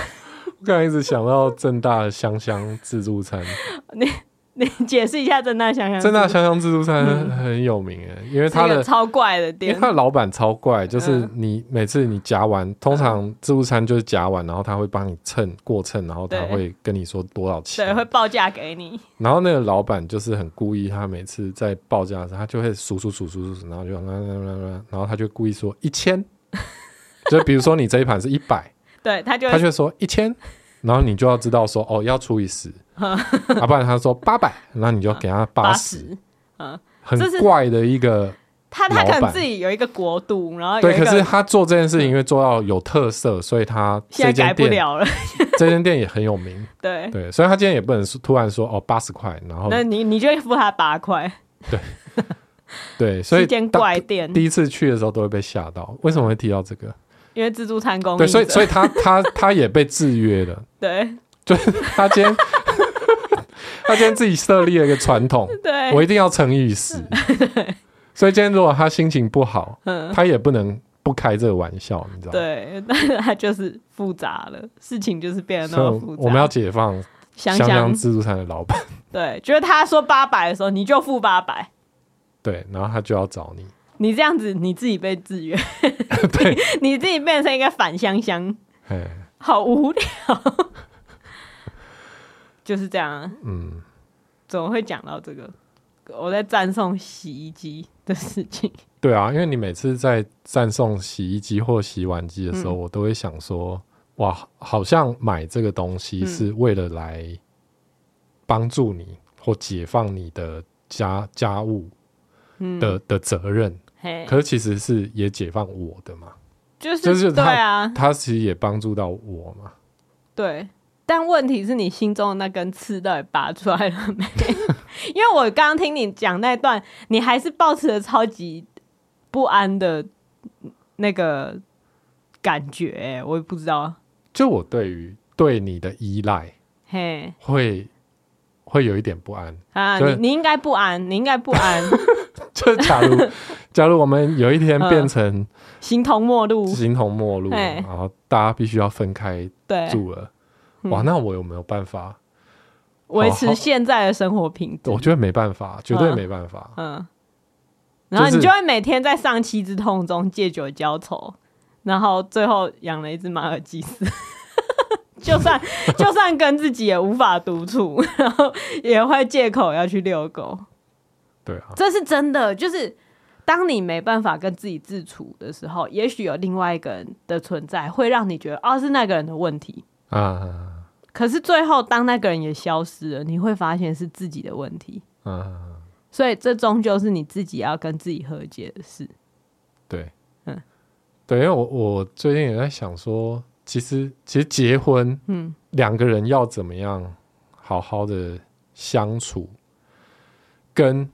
我刚才一直想到正大香香自助餐，你。你解释一下正大香香，正大香香自助餐很有名哎，因为它的超怪的店，因为它的老板超怪，就是你每次你夹完，通常自助餐就是夹完，然后他会帮你称过称，然后他会跟你说多少钱，对，会报价给你。然后那个老板就是很故意，他每次在报价的时候，他就会数数数数数，然后就然后他就故意说一千，就比如说你这一盘是一百，对，他就他就说一千，然后你就要知道说哦要除以十。啊，不然他说八百，那你就给他八十，嗯，很怪的一个，他他可能自己有一个国度，然后对，可是他做这件事情因为做到有特色，所以他现在改不了了。这间店也很有名，对。对，所以他今天也不能突然说哦八十块，然后那你你就会付他八块，对。对，所以 间怪店。第一次去的时候都会被吓到。为什么会提到这个？因为自助餐工，对，所以所以他他他也被制约了，对，就是他今天。他今天自己设立了一个传统，对，我一定要乘以十。所以今天如果他心情不好，嗯，他也不能不开这个玩笑，你知道吗？对，但 是他就是复杂了，事情就是变得那么复杂。我们要解放香香自助餐的老板，对，就是他说八百的时候，你就付八百，对，然后他就要找你，你这样子你自己被制约，对。你，你自己变成一个反香香，哎，好无聊。就是这样，啊，嗯，怎么会讲到这个？我在赞颂洗衣机的事情。对啊，因为你每次在赞颂洗衣机或洗碗机的时候，嗯，我都会想说，哇，好像买这个东西是为了来帮助你或解放你的家家务的，嗯，的责任。可是其实是也解放我的嘛，就是就是对啊，他其实也帮助到我嘛，对。但问题是你心中的那根刺到底拔出来了没？因为我刚刚听你讲那段，你还是保持着超级不安的那个感觉，欸，我也不知道。就我对于对你的依赖，嘿，会会有一点不安啊。你你应该不安，你应该不安。就假如假如我们有一天变成形同陌路，形同陌路，然后大家必须要分开住了。哇，那我有没有办法维持现在的生活品质？我觉得没办法，绝对没办法。嗯，嗯，然后你就会每天在丧妻之痛中借酒浇愁，然后最后养了一只马尔济斯，就算就算跟自己也无法独处，然后也会借口要去遛狗。对啊，这是真的。就是当你没办法跟自己自处的时候，也许有另外一个人的存在，会让你觉得哦，是那个人的问题啊。可是最后，当那个人也消失了，你会发现是自己的问题。啊，所以这终究是你自己要跟自己和解的事。对，嗯，对，因为我我最近也在想说，其实其实结婚，嗯，两个人要怎么样好好的相处，跟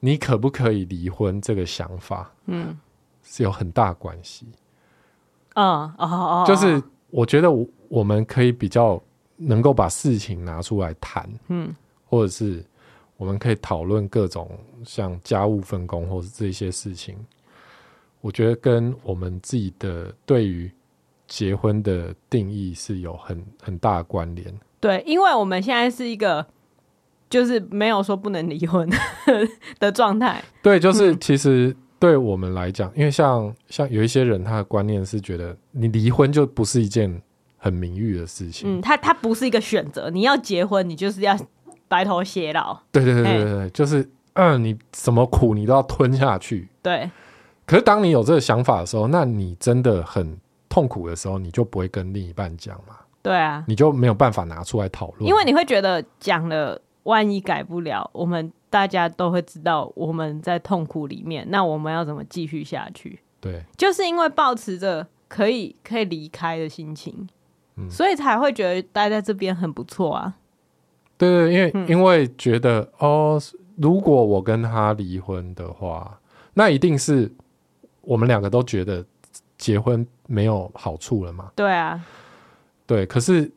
你可不可以离婚这个想法，嗯，是有很大关系。嗯，哦哦，就是我觉得我我们可以比较。能够把事情拿出来谈，嗯，或者是我们可以讨论各种像家务分工，或者这些事情，我觉得跟我们自己的对于结婚的定义是有很很大的关联。对，因为我们现在是一个就是没有说不能离婚的状态。对，就是其实对我们来讲，因为像像有一些人，他的观念是觉得你离婚就不是一件。很名誉的事情，嗯，他他不是一个选择，你要结婚，你就是要白头偕老，对对对对对，就是嗯、呃，你什么苦你都要吞下去，对。可是当你有这个想法的时候，那你真的很痛苦的时候，你就不会跟另一半讲嘛，对啊，你就没有办法拿出来讨论，因为你会觉得讲了，万一改不了，我们大家都会知道我们在痛苦里面，那我们要怎么继续下去？对，就是因为保持着可以可以离开的心情。所以才会觉得待在这边很不错啊。对对，因为、嗯、因为觉得哦，如果我跟他离婚的话，那一定是我们两个都觉得结婚没有好处了嘛？对啊，对。可是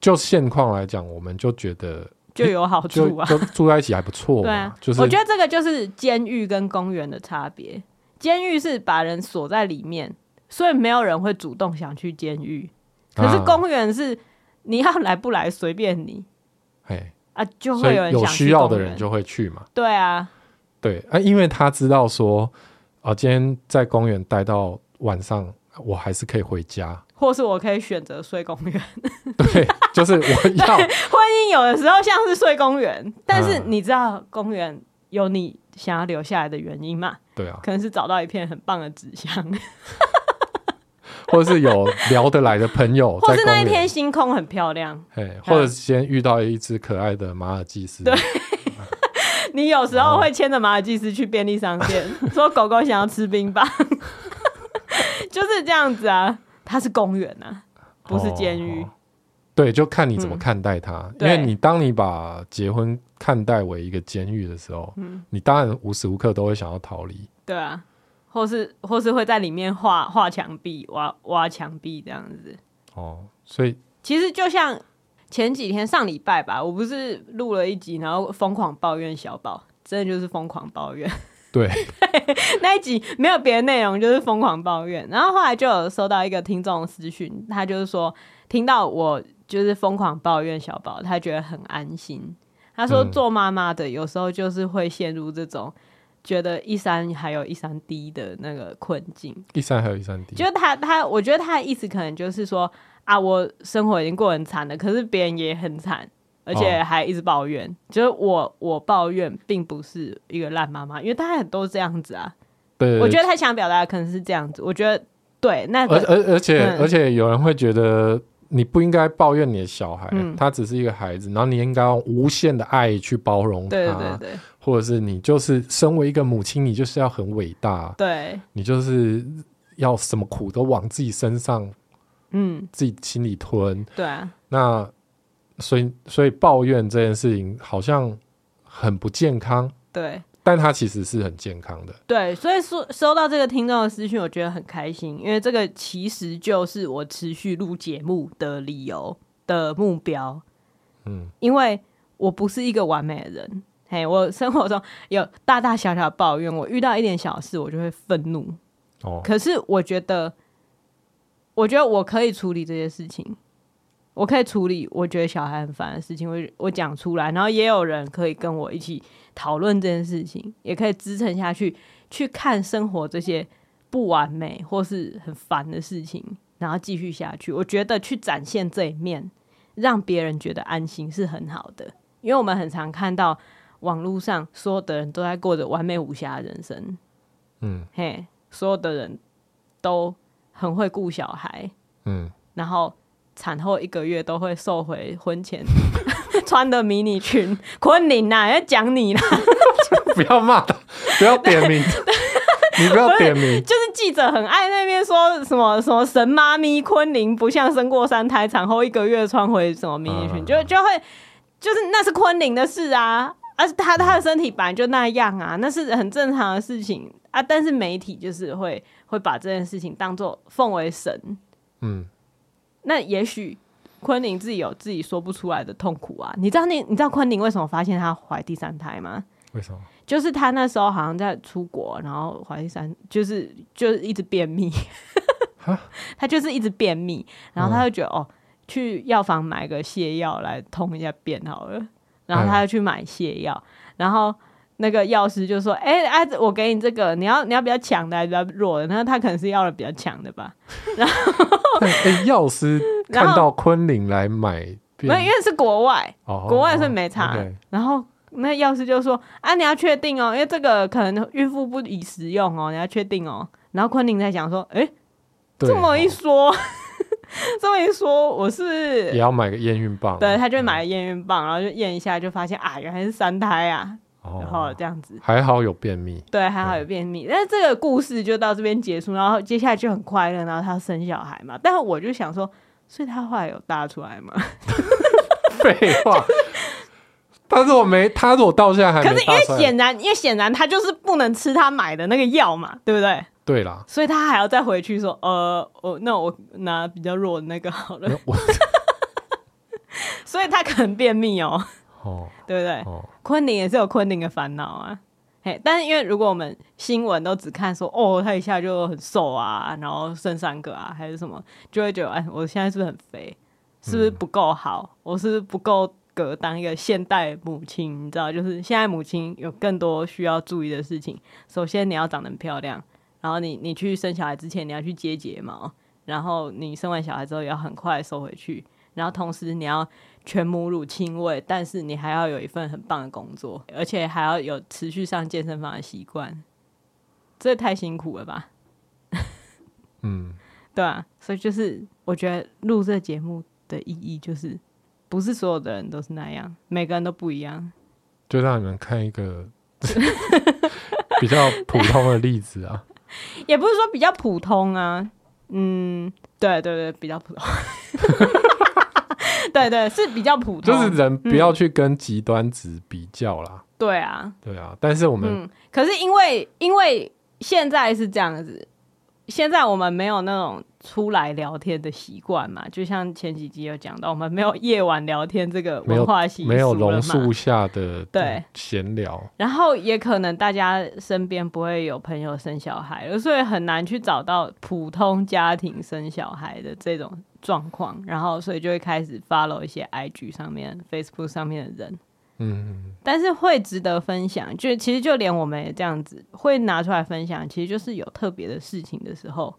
就现况来讲，我们就觉得就有好处啊，就住在一起还不错。对啊，就是我觉得这个就是监狱跟公园的差别。监狱是把人锁在里面，所以没有人会主动想去监狱。可是公园是你要来不来随便你。嘿。啊，就会有人有需要的人就会去嘛。对啊，对啊，因为他知道说，啊，今天在公园待到晚上，我还是可以回家，或是我可以选择睡公园。对，就是我要。婚姻有的时候像是睡公园，但是你知道公园有你想要留下来的原因吗？对啊，可能是找到一片很棒的纸箱。或者是有聊得来的朋友，或是那一天星空很漂亮，或者先遇到一只可爱的马尔济斯。对，你有时候会牵着马尔济斯去便利商店，说狗狗想要吃冰棒，就是这样子啊。它是公园啊，不是监狱。哦哦。对，就看你怎么看待它。嗯，因为你当你把结婚看待为一个监狱的时候，嗯，你当然无时无刻都会想要逃离。对啊。或是或是会在里面画画墙壁、挖挖墙壁这样子。哦，所以其实就像前几天上礼拜吧，我不是录了一集，然后疯狂抱怨小宝，真的就是疯狂抱怨。对，那一集没有别的内容，就是疯狂抱怨。然后后来就有收到一个听众私讯，他就是说听到我就是疯狂抱怨小宝，他觉得很安心。他说做妈妈的有时候就是会陷入这种。觉得一山还有一山低的那个困境，一山还有一山低。就是他他，我觉得他的意思可能就是说啊，我生活已经过很惨了，可是别人也很惨，而且还一直抱怨。哦、就是我我抱怨，并不是一个烂妈妈，因为大家很多这样子啊。对，我觉得他想表达的可能是这样子。我觉得对，那个、而而而且、嗯、而且有人会觉得你不应该抱怨你的小孩、嗯，他只是一个孩子，然后你应该用无限的爱去包容他。对对对。或者是你就是身为一个母亲，你就是要很伟大，对，你就是要什么苦都往自己身上，嗯，自己心里吞，对啊。那所以所以抱怨这件事情好像很不健康，对，但它其实是很健康的，对。所以说收到这个听众的私讯，我觉得很开心，因为这个其实就是我持续录节目的理由的目标，嗯，因为我不是一个完美的人。嘿、我生活中有大大小小抱怨，我遇到一点小事，我就会愤怒。哦，可是我觉得，我觉得我可以处理这些事情，我可以处理我觉得小孩很烦的事情，我我讲出来，然后也有人可以跟我一起讨论这件事情，也可以支撑下去，去看生活这些不完美或是很烦的事情，然后继续下去。我觉得去展现这一面，让别人觉得安心是很好的，因为我们很常看到。网络上所有的人都在过着完美无瑕的人生，嗯，嘿，所有的人都很会顾小孩，嗯，然后产后一个月都会瘦回婚前 穿的迷你裙。昆凌呐，要讲你啦，不要骂他，不要点名，你不要点名。就是记者很爱那边说什么什么神妈咪昆凌不像生过三胎，产后一个月穿回什么迷你裙，嗯、就就会就是那是昆凌的事啊。而、啊、他他的身体本来就那样啊，那是很正常的事情啊。但是媒体就是会会把这件事情当作奉为神，嗯。那也许昆凌自己有自己说不出来的痛苦啊。你知道你你知道昆凌为什么发现她怀第三胎吗？为什么？就是她那时候好像在出国，然后怀第三，就是就是一直便秘。她就是一直便秘，然后她就觉得、嗯、哦，去药房买个泻药来通一下便好了。然后她就去买泻药，然后那个药师就说：“哎、欸、哎、啊，我给你这个，你要你要比较强的还是比较弱的？”然后他可能是要了比较强的吧。然后，哎，药师 看到昆凌来买，没有，因为是国外，哦、国外是没差。然后那药师就说：“啊，你要确定哦，因为这个可能孕妇不宜食用哦，你要确定哦。”然后昆凌在讲说：“哎、欸，这么一说。哦” 这么一说，我是也要买个验孕棒。对，他就买了验孕棒，然后就验一下，就发现啊，原来是三胎啊，哦、然后这样子还好有便秘，对，还好有便秘。但是这个故事就到这边结束，然后接下来就很快乐，然后他生小孩嘛。但是我就想说，所以他后来有搭出来吗？废话，他如果没，他如果到现在还没，可是因为显然，因为显然他就是不能吃他买的那个药嘛，对不对？对啦，所以他还要再回去说，呃，我那我拿比较弱的那个好了。所以他可能便秘哦，哦，对不对？哦，昆凌也是有昆凌的烦恼啊。嘿，但是因为如果我们新闻都只看说，哦，他一下就很瘦啊，然后生三个啊，还是什么，就会觉得，哎，我现在是不是很肥？是不是不够好？嗯、我是不是不够格当一个现代母亲？你知道，就是现在母亲有更多需要注意的事情。首先，你要长得很漂亮，然后你你去生小孩之前，你要去接睫毛，然后你生完小孩之后也要很快收回去，然后同时你要全母乳亲喂，但是你还要有一份很棒的工作，而且还要有持续上健身房的习惯。这太辛苦了吧？嗯，对啊，所以就是我觉得录这节目。的意义就是，不是所有的人都是那样，每个人都不一样。就让你们看一个 比较普通的例子啊，也不是说比较普通啊，嗯，对对对，比较普通，对对是比较普通，就是人不要去跟极端值比较啦。嗯、对啊，对啊，但是我们，嗯、可是因为因为现在是这样子。现在我们没有那种出来聊天的习惯嘛，就像前几集有讲到，我们没有夜晚聊天这个文化习俗，没有榕树下的对闲聊，然后也可能大家身边不会有朋友生小孩，所以很难去找到普通家庭生小孩的这种状况，然后所以就会开始 follow 一些 IG 上面、Facebook 上面的人。嗯，但是会值得分享，就其实就连我们也这样子会拿出来分享，其实就是有特别的事情的时候，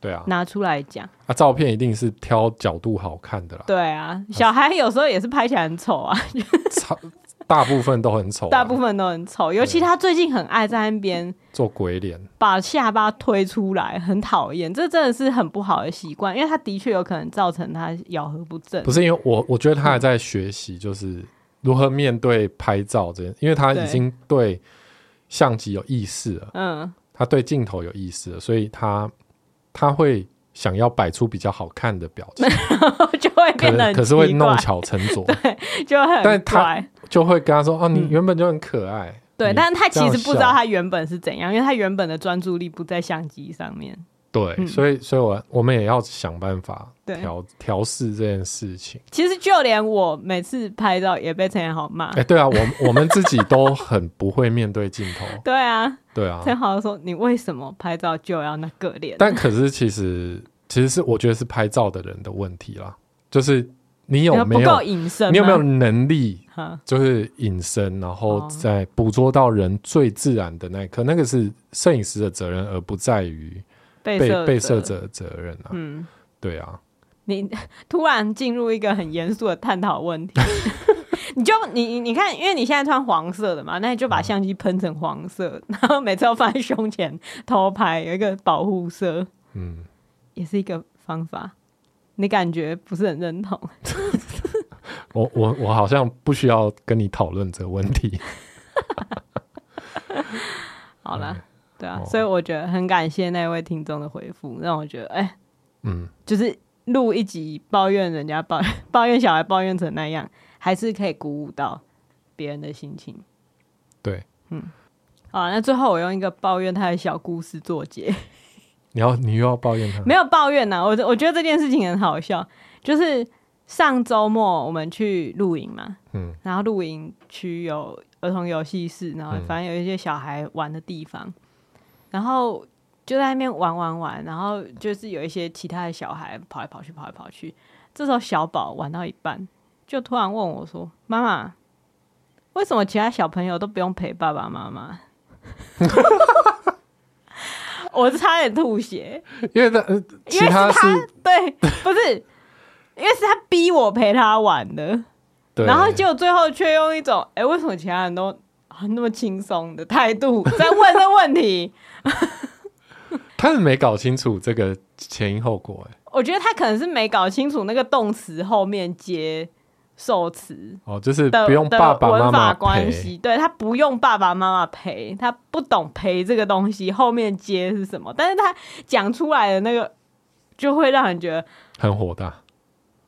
对啊，拿出来讲。啊，照片一定是挑角度好看的啦。对啊，小孩有时候也是拍起来很丑啊，大部分都很丑，大部分都很丑。尤其他最近很爱在那边做鬼脸，把下巴推出来，很讨厌。这真的是很不好的习惯，因为他的确有可能造成他咬合不正。不是因为我，我觉得他还在学习，就是。如何面对拍照这件，因为他已经对相机有意识了，嗯，他对镜头有意识了，所以他他会想要摆出比较好看的表情，就会变得可是会弄巧成拙，对，就很，但他就会跟他说：“哦，你原本就很可爱。嗯”对，但是他其实不知道他原本是怎样，因为他原本的专注力不在相机上面。对，嗯、所以，所以我我们也要想办法调调试这件事情。其实就连我每次拍照也被陈彦豪骂。哎、欸，对啊，我我们自己都很不会面对镜头。对啊，对啊。陈豪说：“你为什么拍照就要那个脸？”但可是其实其实是我觉得是拍照的人的问题啦，就是你有没有隐身？你有没有能力？就是隐身，然后再捕捉到人最自然的那一刻，那个是摄影师的责任，而不在于。被被摄者。的责任啊，嗯，对啊，你 突然进入一个很严肃的探讨问题，你就你你看，因为你现在穿黄色的嘛，那你就把相机喷成黄色，嗯、然后每次要放在胸前偷拍，有一个保护色，嗯，也是一个方法。你感觉不是很认同？我我我好像不需要跟你讨论这个问题。好了。嗯对啊，哦、所以我觉得很感谢那位听众的回复，让我觉得哎，欸、嗯，就是录一集抱怨人家抱 抱怨小孩抱怨成那样，还是可以鼓舞到别人的心情。对，嗯，好，那最后我用一个抱怨他的小故事作结。你要你又要抱怨他？没有抱怨呐，我我觉得这件事情很好笑，就是上周末我们去露营嘛，嗯，然后露营区有儿童游戏室，然后反正有一些小孩玩的地方。嗯然后就在那边玩玩玩，然后就是有一些其他的小孩跑来跑去，跑来跑去。这时候小宝玩到一半，就突然问我说：“妈妈，为什么其他小朋友都不用陪爸爸妈妈？” 我差点吐血，因为他，因为是他对，不是，因为是他逼我陪他玩的。对然后结果最后却用一种“哎，为什么其他人都？”那么轻松的态度在问这问题，他是没搞清楚这个前因后果哎。我觉得他可能是没搞清楚那个动词后面接受词哦，就是不用爸爸妈妈关系，对，他不用爸爸妈妈陪，他不懂陪这个东西后面接是什么，但是他讲出来的那个就会让人觉得很火大。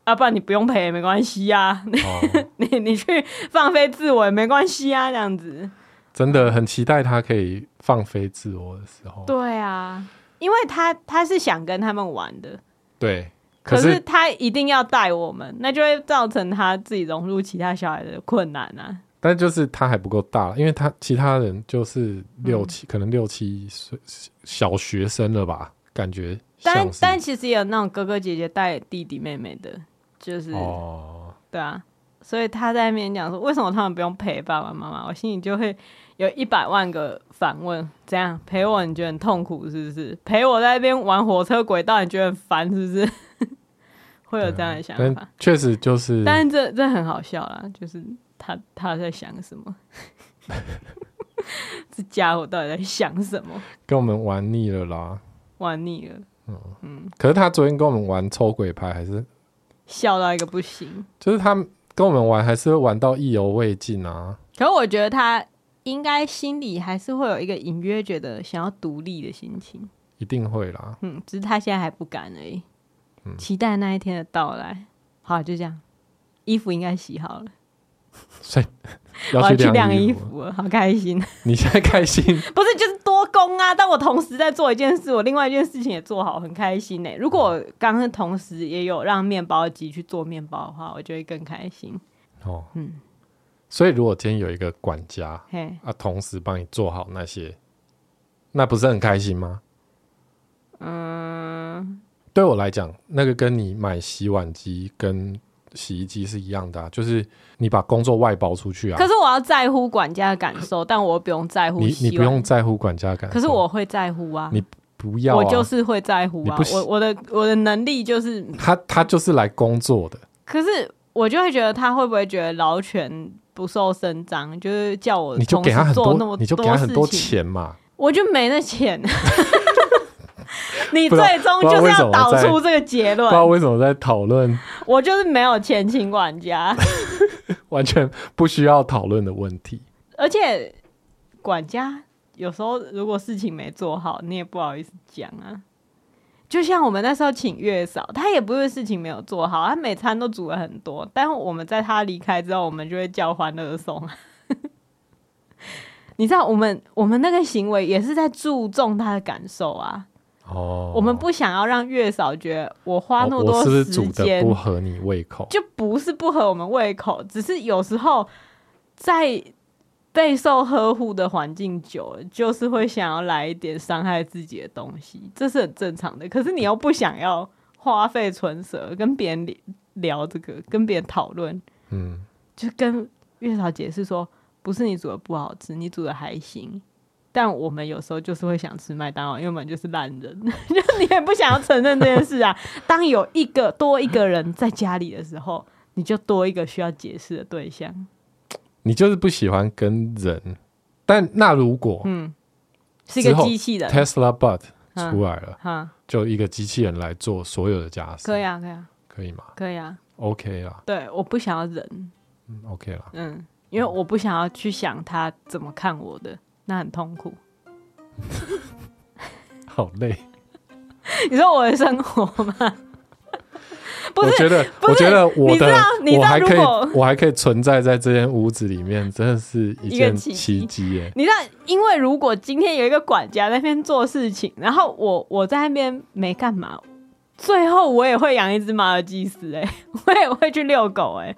啊，不然你不用陪也没关系呀，哦、你你去放飞自我也没关系啊，这样子。真的很期待他可以放飞自我的时候。对啊，因为他他是想跟他们玩的。对。可是，他一定要带我们，那就会造成他自己融入其他小孩的困难啊。但就是他还不够大，因为他其他人就是六七，嗯、可能六七岁小学生了吧，感觉。但但其实也有那种哥哥姐姐带弟弟妹妹的，就是哦，对啊。所以他在那边讲说，为什么他们不用陪爸爸妈妈？我心里就会有一百万个反问：怎样陪我？你觉得很痛苦是不是？陪我在那边玩火车轨道，你觉得很烦是不是？会有这样的想法，确实就是。但是这这很好笑啦，就是他他在想什么？这家伙到底在想什么？跟我们玩腻了啦，玩腻了。嗯嗯。可是他昨天跟我们玩抽鬼牌，还是笑到一个不行。就是他跟我们玩，还是会玩到意犹未尽啊。可是我觉得他应该心里还是会有一个隐约觉得想要独立的心情，一定会啦。嗯，只是他现在还不敢而已。期待那一天的到来。好，就这样，衣服应该洗好了，所以 要去晾衣服了，好开心。你现在开心？不是，就是多工啊！但我同时在做一件事，我另外一件事情也做好，很开心呢。如果我刚刚同时也有让面包机去做面包的话，我就会更开心。哦，嗯。所以，如果今天有一个管家，嘿，啊，同时帮你做好那些，那不是很开心吗？嗯。对我来讲，那个跟你买洗碗机跟洗衣机是一样的啊，就是你把工作外包出去啊。可是我要在乎管家的感受，但我不用在乎。你你不用在乎管家的感受，可是我会在乎啊。你不要啊，我就是会在乎啊。我我的我的能力就是他他就是来工作的。可是我就会觉得他会不会觉得劳权不受伸张，就是叫我你就给他很多，你就给他很多钱嘛。我就没那钱。你最终就是要导出这个结论。不知道为什么在讨论。我就是没有钱请管家，完全不需要讨论的问题。而且管家有时候如果事情没做好，你也不好意思讲啊。就像我们那时候请月嫂，他也不是事情没有做好，他每餐都煮了很多，但我们在他离开之后，我们就会叫欢乐颂。你知道，我们我们那个行为也是在注重他的感受啊。哦，我们不想要让月嫂觉得我花那么多时间不合你胃口，就不是不合我们胃口，只是有时候在备受呵护的环境久了，就是会想要来一点伤害自己的东西，这是很正常的。可是你又不想要花费唇舌跟别人聊这个，跟别人讨论，嗯，就跟月嫂解释说，不是你煮的不好吃，你煮的还行。但我们有时候就是会想吃麦当劳，因为我们就是烂人，就你也不想要承认这件事啊。当有一个多一个人在家里的时候，你就多一个需要解释的对象。你就是不喜欢跟人，但那如果嗯是一个机器人，Tesla Bot 出来了，哈，就一个机器人来做所有的家事，可以啊，可以啊，可以吗？可以啊，OK 啦。对，我不想要人，嗯，OK 啦，嗯，因为我不想要去想他怎么看我的。那很痛苦，好累。你说我的生活吗？不是，我觉得，我觉得我的，我还可以，我还可以存在在这间屋子里面，真的是一件奇迹耶！你知道，因为如果今天有一个管家在那边做事情，然后我我在那边没干嘛，最后我也会养一只马尔济斯，哎，我也会去遛狗，哎。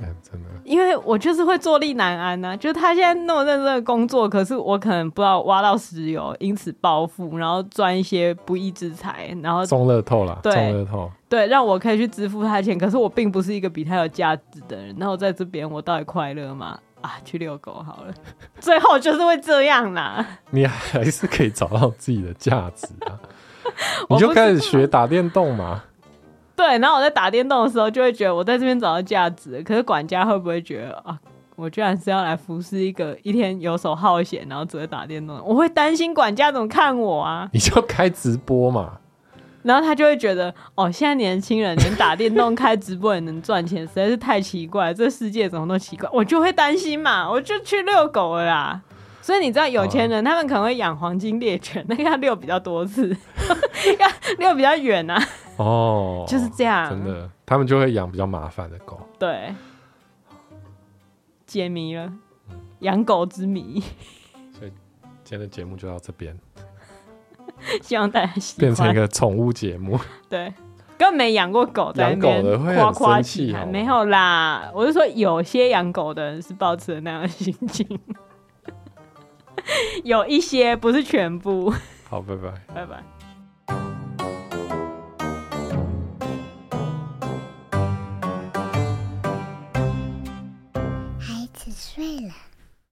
哎，真的，因为我就是会坐立难安呐、啊。就是他现在那么认真的工作，可是我可能不知道挖到石油，因此暴富，然后赚一些不义之财，然后中乐透了，对，中乐透，对，让我可以去支付他的钱。可是我并不是一个比他有价值的人。那我在这边，我到底快乐吗？啊，去遛狗好了。最后就是会这样啦。你还是可以找到自己的价值啊。你就开始学打电动嘛。对，然后我在打电动的时候，就会觉得我在这边找到价值。可是管家会不会觉得啊，我居然是要来服侍一个一天游手好闲，然后只会打电动？我会担心管家怎么看我啊？你就开直播嘛，然后他就会觉得哦，现在年轻人连打电动、开直播也能赚钱，实在是太奇怪了，这世界怎么那么奇怪？我就会担心嘛，我就去遛狗了啦。所以你知道，有钱人他们可能会养黄金猎犬，那个要遛比较多次，要遛比较远啊。哦，就是这样，真的，他们就会养比较麻烦的狗。对，解谜了，养狗之谜。所以今天的节目就到这边，希望大家喜欢。变成一个宠物节目。对，根本没养过狗，养狗的会很生气，没有啦。我是说，有些养狗的人是抱持那样的心情，有一些不是全部。好拜拜。拜拜。孩子睡了。